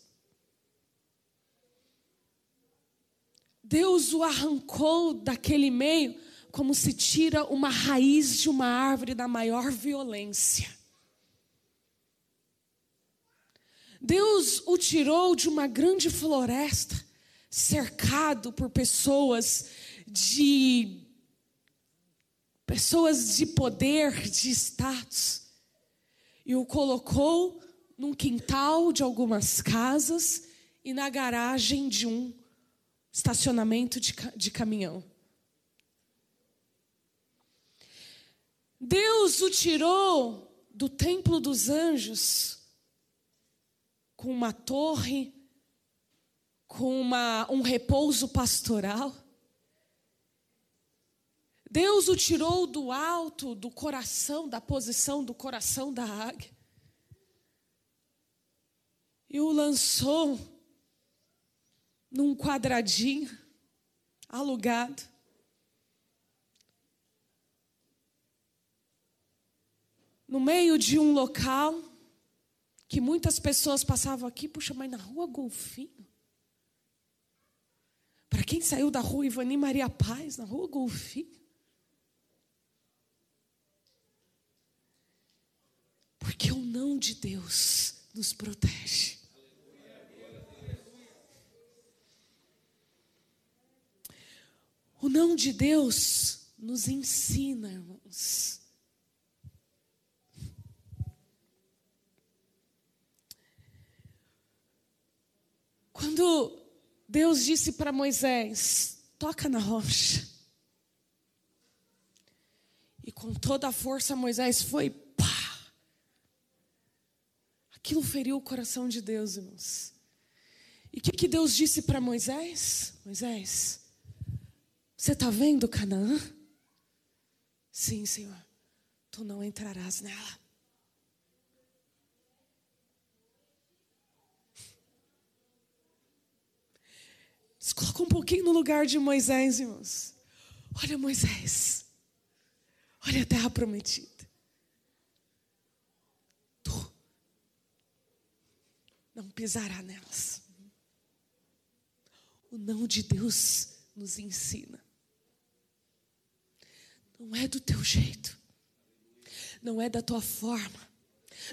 Deus o arrancou daquele meio como se tira uma raiz de uma árvore da maior violência. Deus o tirou de uma grande floresta, cercado por pessoas de pessoas de poder, de status, e o colocou num quintal de algumas casas e na garagem de um estacionamento de, de caminhão. Deus o tirou do templo dos anjos com uma torre, com uma, um repouso pastoral. Deus o tirou do alto, do coração, da posição do coração da águia. E o lançou num quadradinho alugado. No meio de um local que muitas pessoas passavam aqui, puxa, mas na rua Golfinho. Para quem saiu da rua Ivani Maria Paz, na rua Golfinho. Porque o não de Deus nos protege. O não de Deus nos ensina, irmãos. Quando Deus disse para Moisés: toca na rocha. E com toda a força Moisés foi, pá, Aquilo feriu o coração de Deus, irmãos. E o que, que Deus disse para Moisés? Moisés, você está vendo Canaã? Sim, Senhor. Tu não entrarás nela. Se coloca um pouquinho no lugar de Moisés, irmãos. Olha Moisés. Olha a terra prometida. Tu não pisará nelas. O não de Deus nos ensina. Não é do teu jeito. Não é da tua forma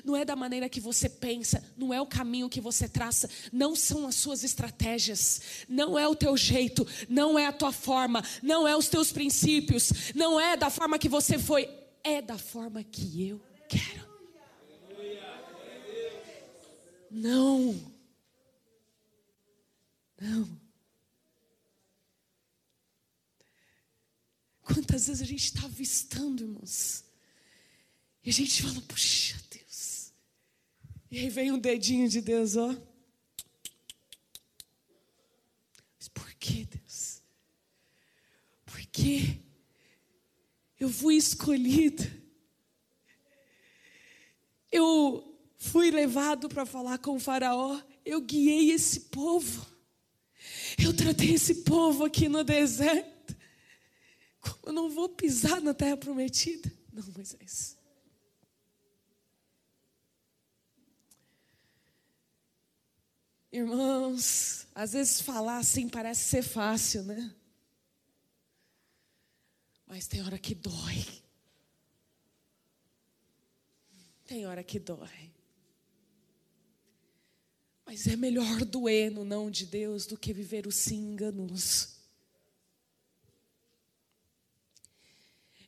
não é da maneira que você pensa, não é o caminho que você traça, não são as suas estratégias, não é o teu jeito, não é a tua forma, não é os teus princípios, não é da forma que você foi, é da forma que eu quero. Não. Não. Quantas vezes a gente está avistando, irmãos, e a gente fala, puxa, e aí vem um dedinho de Deus, ó. Mas por que, Deus? Porque eu fui escolhida. Eu fui levado para falar com o Faraó. Eu guiei esse povo. Eu tratei esse povo aqui no deserto. Eu não vou pisar na terra prometida? Não, Moisés. Irmãos, às vezes falar assim parece ser fácil, né? Mas tem hora que dói. Tem hora que dói. Mas é melhor doer no não de Deus do que viver o sim enganoso.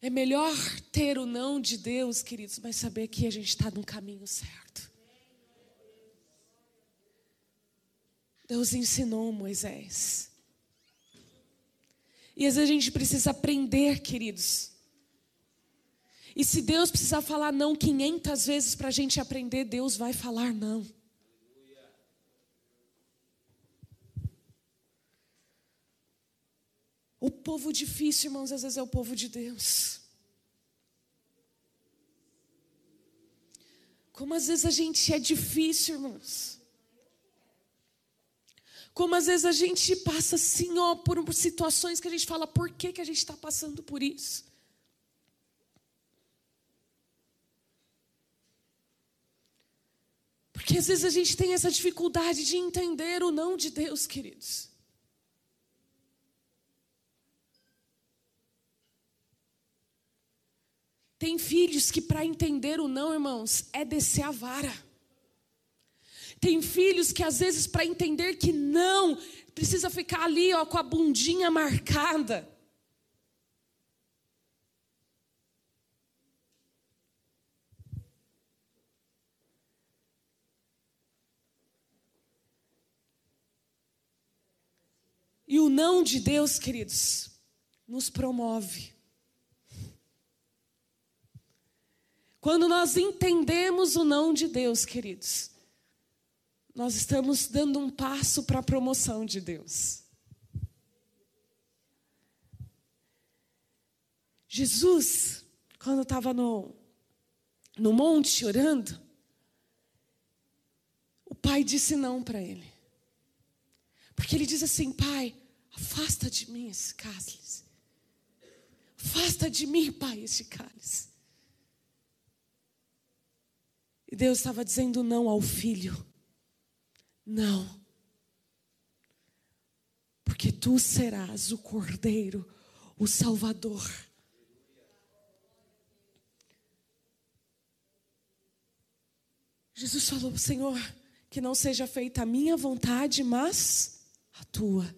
É melhor ter o não de Deus, queridos, mas saber que a gente está no caminho certo. Deus ensinou Moisés. E às vezes a gente precisa aprender, queridos. E se Deus precisar falar não 500 vezes para a gente aprender, Deus vai falar não. O povo difícil, irmãos, às vezes é o povo de Deus. Como às vezes a gente é difícil, irmãos. Como às vezes a gente passa assim, ó, por situações que a gente fala, por que, que a gente está passando por isso? Porque às vezes a gente tem essa dificuldade de entender o não de Deus, queridos. Tem filhos que para entender o não, irmãos, é descer a vara. Tem filhos que às vezes para entender que não, precisa ficar ali ó, com a bundinha marcada. E o não de Deus, queridos, nos promove. Quando nós entendemos o não de Deus, queridos, nós estamos dando um passo para a promoção de Deus. Jesus, quando estava no, no monte orando, o pai disse não para ele. Porque ele diz assim: Pai, afasta de mim esse cálice. Afasta de mim, pai, esse cálice. E Deus estava dizendo não ao filho. Não. Porque tu serás o Cordeiro, o Salvador. Jesus falou, Senhor, que não seja feita a minha vontade, mas a tua.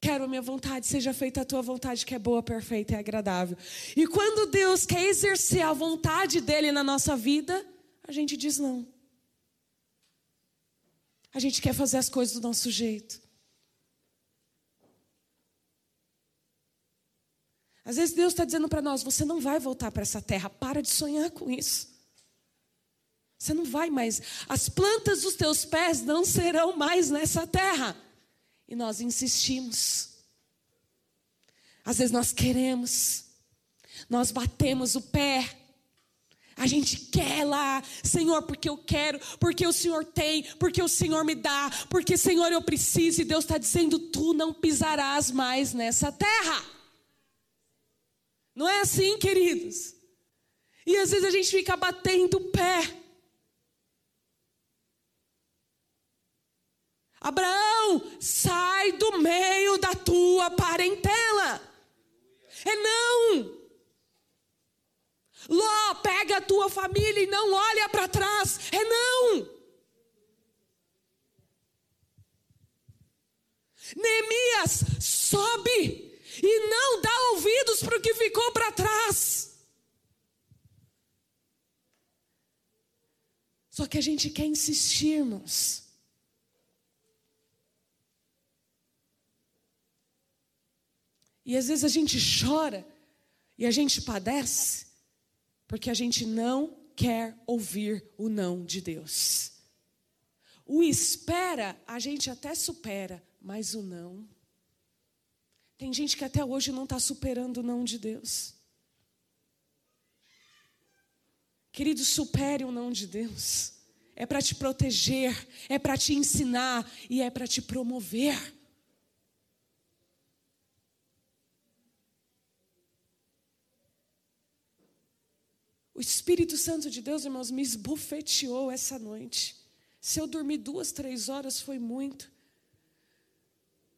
Quero a minha vontade, seja feita a tua vontade, que é boa, perfeita e agradável. E quando Deus quer exercer a vontade dele na nossa vida, a gente diz não. A gente quer fazer as coisas do nosso jeito. Às vezes Deus está dizendo para nós: você não vai voltar para essa terra, para de sonhar com isso. Você não vai mais. As plantas dos teus pés não serão mais nessa terra. E nós insistimos. Às vezes nós queremos, nós batemos o pé, a gente quer lá, Senhor, porque eu quero, porque o Senhor tem, porque o Senhor me dá, porque, Senhor, eu preciso, e Deus está dizendo: tu não pisarás mais nessa terra. Não é assim, queridos? E às vezes a gente fica batendo o pé. Abraão, sai do meio da tua parentela. É não. Ló, pega a tua família e não olha para trás. É não. Neemias, sobe e não dá ouvidos para o que ficou para trás. Só que a gente quer insistir, irmãos. E às vezes a gente chora e a gente padece porque a gente não quer ouvir o não de Deus. O espera a gente até supera, mas o não. Tem gente que até hoje não está superando o não de Deus. Querido, supere o não de Deus. É para te proteger, é para te ensinar e é para te promover. Espírito Santo de Deus, irmãos, me esbofeteou essa noite. Se eu dormir duas, três horas, foi muito.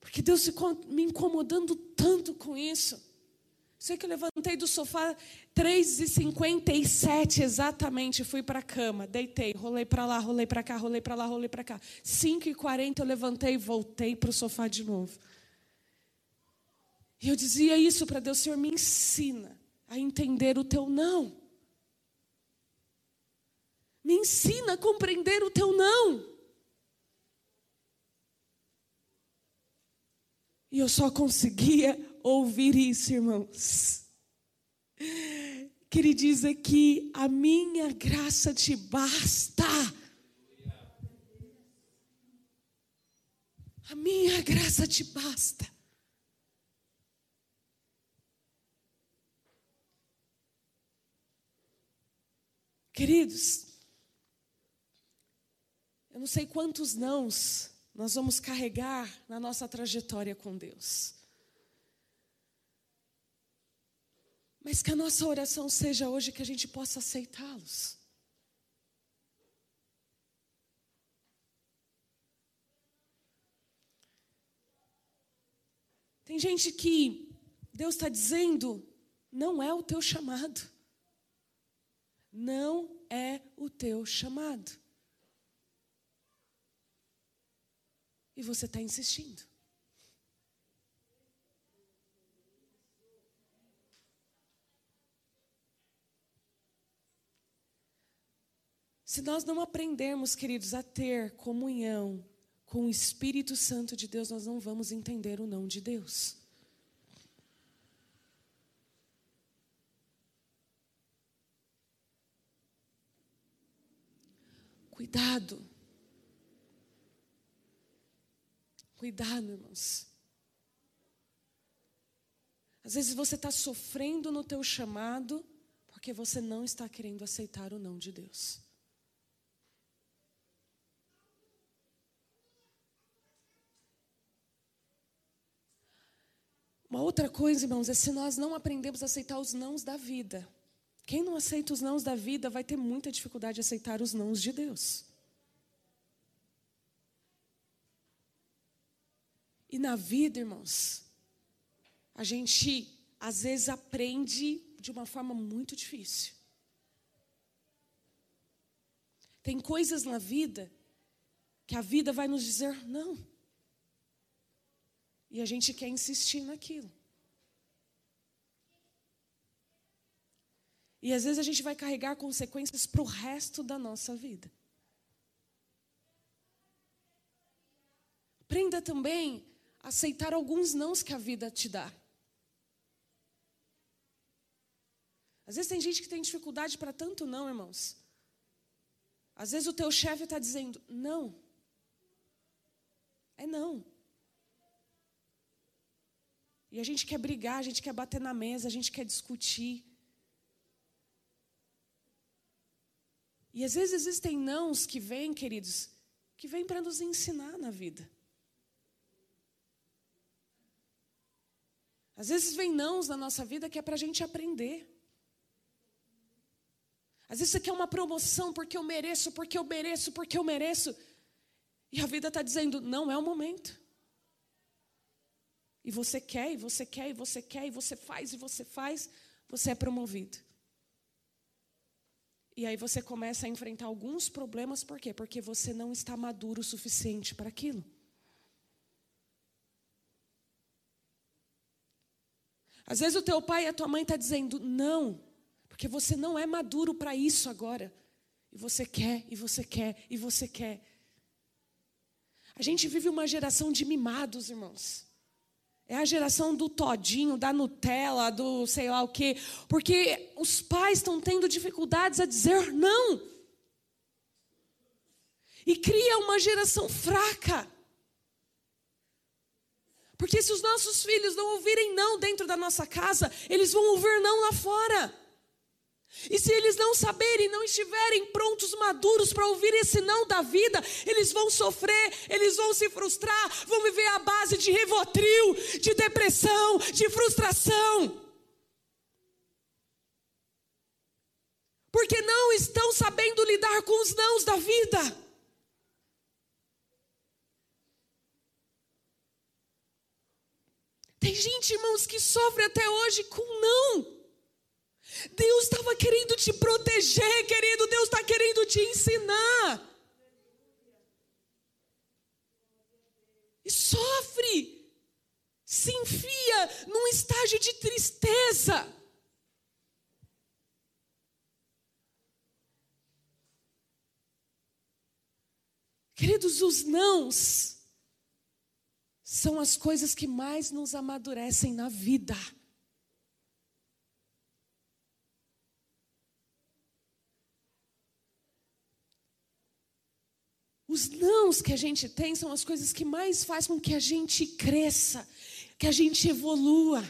Porque Deus ficou me incomodando tanto com isso. Sei que eu levantei do sofá 3h57 exatamente, fui para a cama, deitei, rolei para lá, rolei para cá, rolei para lá, rolei para cá. 5h40 eu levantei e voltei para o sofá de novo. E eu dizia isso para Deus, Senhor, me ensina a entender o teu não. Me ensina a compreender o teu não. E eu só conseguia ouvir isso, irmãos. Que ele diz aqui: a minha graça te basta. A minha graça te basta. Queridos, eu não sei quantos nãos nós vamos carregar na nossa trajetória com Deus. Mas que a nossa oração seja hoje que a gente possa aceitá-los. Tem gente que Deus está dizendo, não é o teu chamado. Não é o teu chamado. E você está insistindo. Se nós não aprendermos, queridos, a ter comunhão com o Espírito Santo de Deus, nós não vamos entender o não de Deus. Cuidado Cuidado, irmãos. Às vezes você está sofrendo no teu chamado porque você não está querendo aceitar o não de Deus. Uma outra coisa, irmãos, é se nós não aprendemos a aceitar os nãos da vida. Quem não aceita os nãos da vida vai ter muita dificuldade de aceitar os nãos de Deus. E na vida, irmãos, a gente às vezes aprende de uma forma muito difícil. Tem coisas na vida que a vida vai nos dizer não. E a gente quer insistir naquilo. E às vezes a gente vai carregar consequências para o resto da nossa vida. Aprenda também aceitar alguns nãos que a vida te dá. Às vezes tem gente que tem dificuldade para tanto não, irmãos. Às vezes o teu chefe está dizendo não. É não. E a gente quer brigar, a gente quer bater na mesa, a gente quer discutir. E às vezes existem nãos que vêm, queridos, que vêm para nos ensinar na vida. Às vezes vem nãos na nossa vida que é para a gente aprender. Às vezes você quer uma promoção porque eu mereço, porque eu mereço, porque eu mereço. E a vida está dizendo: não é o momento. E você quer, e você quer, e você quer, e você faz, e você faz, você é promovido. E aí você começa a enfrentar alguns problemas, por quê? Porque você não está maduro o suficiente para aquilo. Às vezes o teu pai e a tua mãe estão tá dizendo não, porque você não é maduro para isso agora. E você quer, e você quer, e você quer. A gente vive uma geração de mimados, irmãos. É a geração do todinho, da Nutella, do sei lá o quê. Porque os pais estão tendo dificuldades a dizer não. E cria uma geração fraca. Porque se os nossos filhos não ouvirem não dentro da nossa casa, eles vão ouvir não lá fora. E se eles não saberem, não estiverem prontos, maduros para ouvir esse não da vida, eles vão sofrer, eles vão se frustrar, vão viver à base de rivotril, de depressão, de frustração. Porque não estão sabendo lidar com os nãos da vida. Tem gente, irmãos, que sofre até hoje com não. Deus estava querendo te proteger, querido. Deus está querendo te ensinar. E sofre. Se enfia num estágio de tristeza. Queridos, os nãos são as coisas que mais nos amadurecem na vida. Os nãos que a gente tem são as coisas que mais fazem com que a gente cresça, que a gente evolua.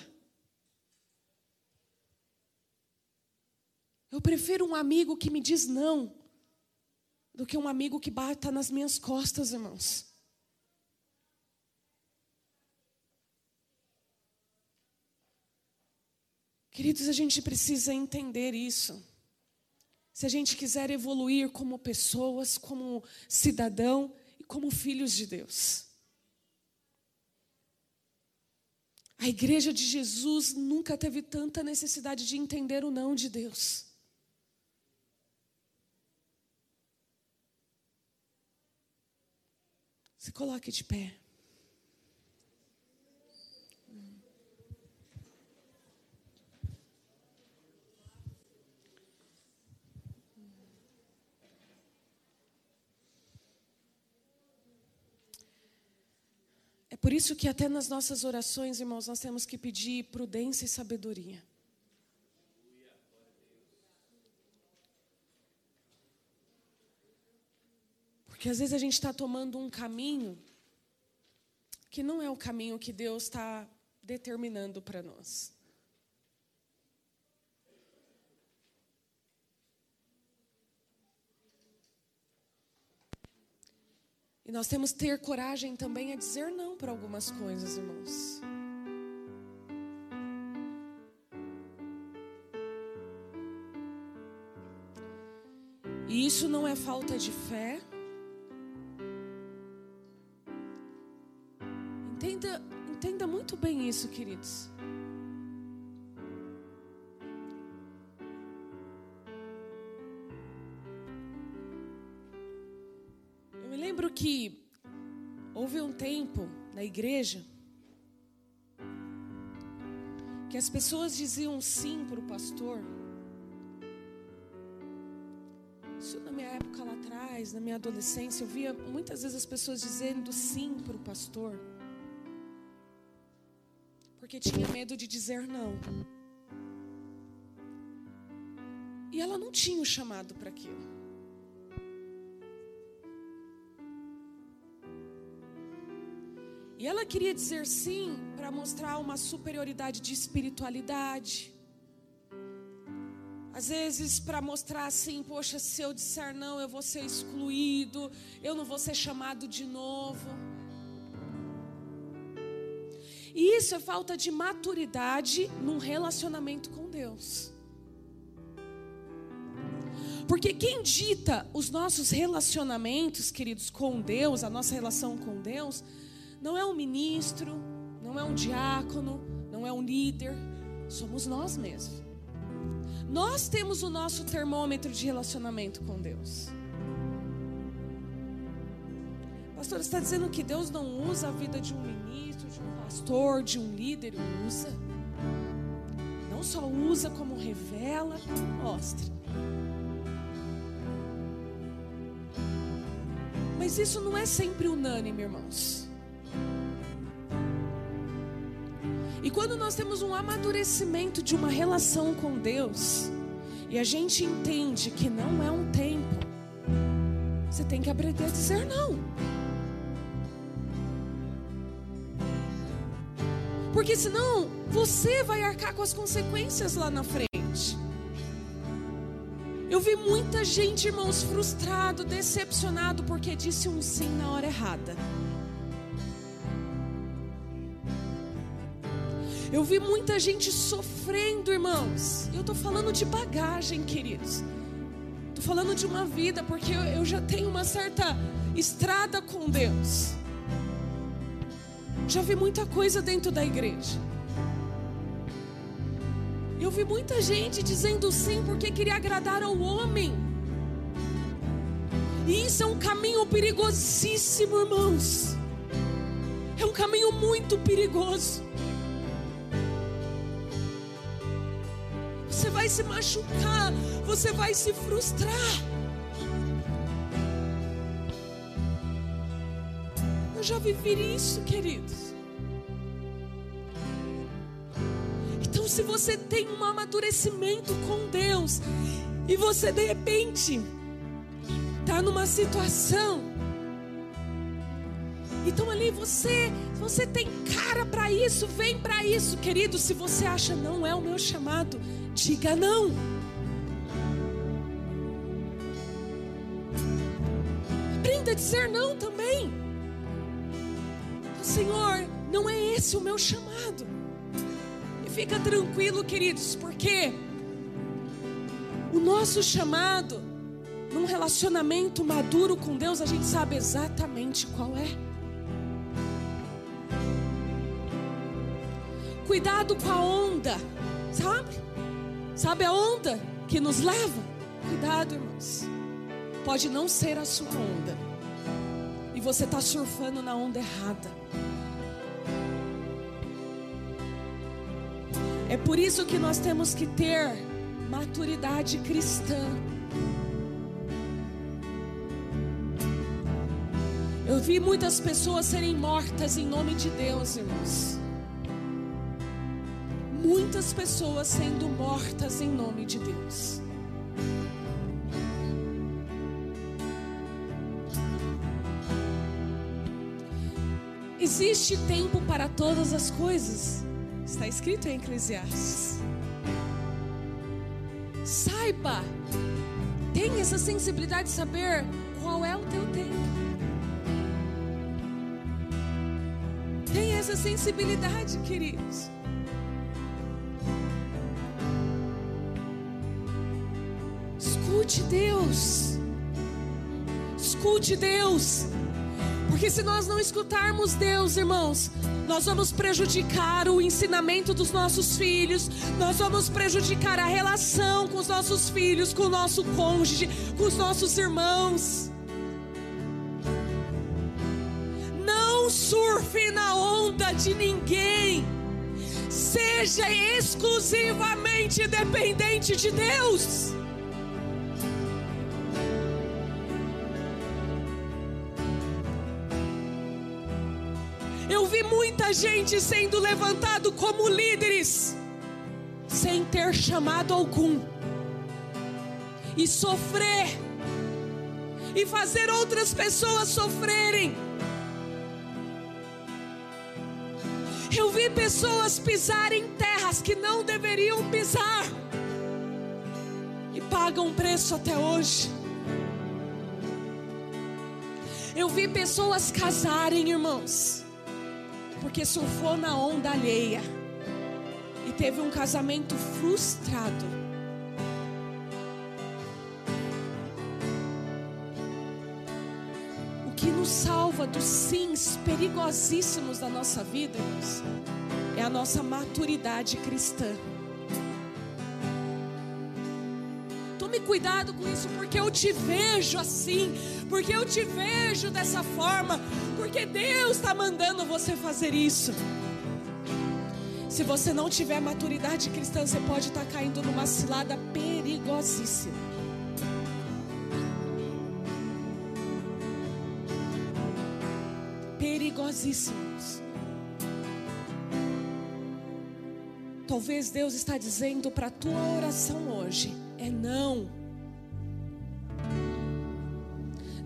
Eu prefiro um amigo que me diz não do que um amigo que bata nas minhas costas, irmãos. Queridos, a gente precisa entender isso se a gente quiser evoluir como pessoas, como cidadão e como filhos de Deus. A igreja de Jesus nunca teve tanta necessidade de entender o não de Deus. Se coloque de pé. Isso que até nas nossas orações, irmãos, nós temos que pedir prudência e sabedoria. Porque às vezes a gente está tomando um caminho que não é o caminho que Deus está determinando para nós. E nós temos que ter coragem também a dizer não para algumas coisas, irmãos. E isso não é falta de fé. Entenda, entenda muito bem isso, queridos. Igreja que as pessoas diziam sim para o pastor. Isso na minha época lá atrás, na minha adolescência, eu via muitas vezes as pessoas dizendo sim para o pastor. Porque tinha medo de dizer não. E ela não tinha o chamado para aquilo. E ela queria dizer sim para mostrar uma superioridade de espiritualidade. Às vezes, para mostrar assim, poxa, se eu disser não, eu vou ser excluído, eu não vou ser chamado de novo. E isso é falta de maturidade num relacionamento com Deus. Porque quem dita os nossos relacionamentos, queridos, com Deus, a nossa relação com Deus, não é um ministro, não é um diácono, não é um líder, somos nós mesmos. Nós temos o nosso termômetro de relacionamento com Deus. Pastor, está dizendo que Deus não usa a vida de um ministro, de um pastor, de um líder? Usa. Não só usa, como revela, mostra. Mas isso não é sempre unânime, irmãos. E quando nós temos um amadurecimento de uma relação com Deus, e a gente entende que não é um tempo, você tem que aprender a dizer não. Porque senão você vai arcar com as consequências lá na frente. Eu vi muita gente, irmãos, frustrado, decepcionado porque disse um sim na hora errada. Eu vi muita gente sofrendo, irmãos. Eu estou falando de bagagem, queridos. Estou falando de uma vida, porque eu, eu já tenho uma certa estrada com Deus. Já vi muita coisa dentro da igreja. Eu vi muita gente dizendo sim porque queria agradar ao homem. E isso é um caminho perigosíssimo, irmãos. É um caminho muito perigoso. Vai se machucar, você vai se frustrar. Eu já vivi isso, queridos. Então, se você tem um amadurecimento com Deus e você de repente está numa situação, então ali você, você tem cara para isso, vem para isso, querido. Se você acha não é o meu chamado, Diga não. Aprenda a dizer não também. Senhor, não é esse o meu chamado. E fica tranquilo, queridos, porque o nosso chamado num relacionamento maduro com Deus, a gente sabe exatamente qual é. Cuidado com a onda, sabe? Sabe a onda que nos leva? Cuidado, irmãos. Pode não ser a sua onda. E você está surfando na onda errada. É por isso que nós temos que ter maturidade cristã. Eu vi muitas pessoas serem mortas em nome de Deus, irmãos muitas pessoas sendo mortas em nome de Deus. Existe tempo para todas as coisas, está escrito em Eclesiastes. Saiba, tenha essa sensibilidade de saber qual é o teu tempo. Tenha essa sensibilidade, queridos. Escute Deus. Escute Deus. Porque se nós não escutarmos Deus, irmãos, nós vamos prejudicar o ensinamento dos nossos filhos, nós vamos prejudicar a relação com os nossos filhos, com o nosso cônjuge, com os nossos irmãos. Não surfe na onda de ninguém, seja exclusivamente dependente de Deus. Muita gente sendo levantado como líderes, sem ter chamado algum, e sofrer, e fazer outras pessoas sofrerem. Eu vi pessoas pisarem terras que não deveriam pisar e pagam preço até hoje. Eu vi pessoas casarem, irmãos, porque surfou na onda alheia e teve um casamento frustrado. O que nos salva dos sims perigosíssimos da nossa vida, irmãos, é a nossa maturidade cristã. Tome cuidado com isso, porque eu te vejo assim, porque eu te vejo dessa forma, porque Deus está mandando você fazer isso. Se você não tiver maturidade cristã, você pode estar tá caindo numa cilada perigosíssima. Perigosíssimos. Talvez Deus está dizendo para a tua oração hoje é não.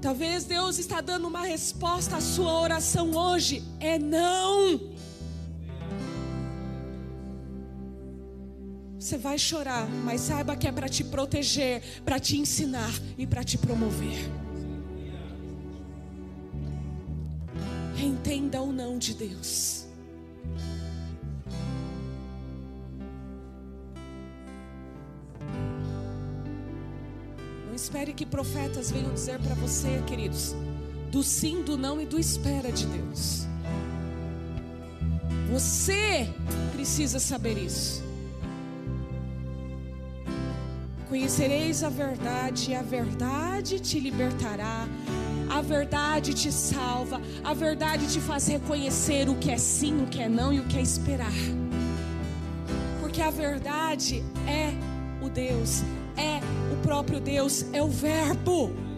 Talvez Deus está dando uma resposta à sua oração hoje é não. Você vai chorar, mas saiba que é para te proteger, para te ensinar e para te promover. Entenda o não de Deus. Espere que profetas venham dizer para você, queridos, do sim, do não e do espera de Deus. Você precisa saber isso. Conhecereis a verdade, e a verdade te libertará. A verdade te salva, a verdade te faz reconhecer o que é sim, o que é não e o que é esperar. Porque a verdade é o Deus, é próprio Deus, é o Verbo.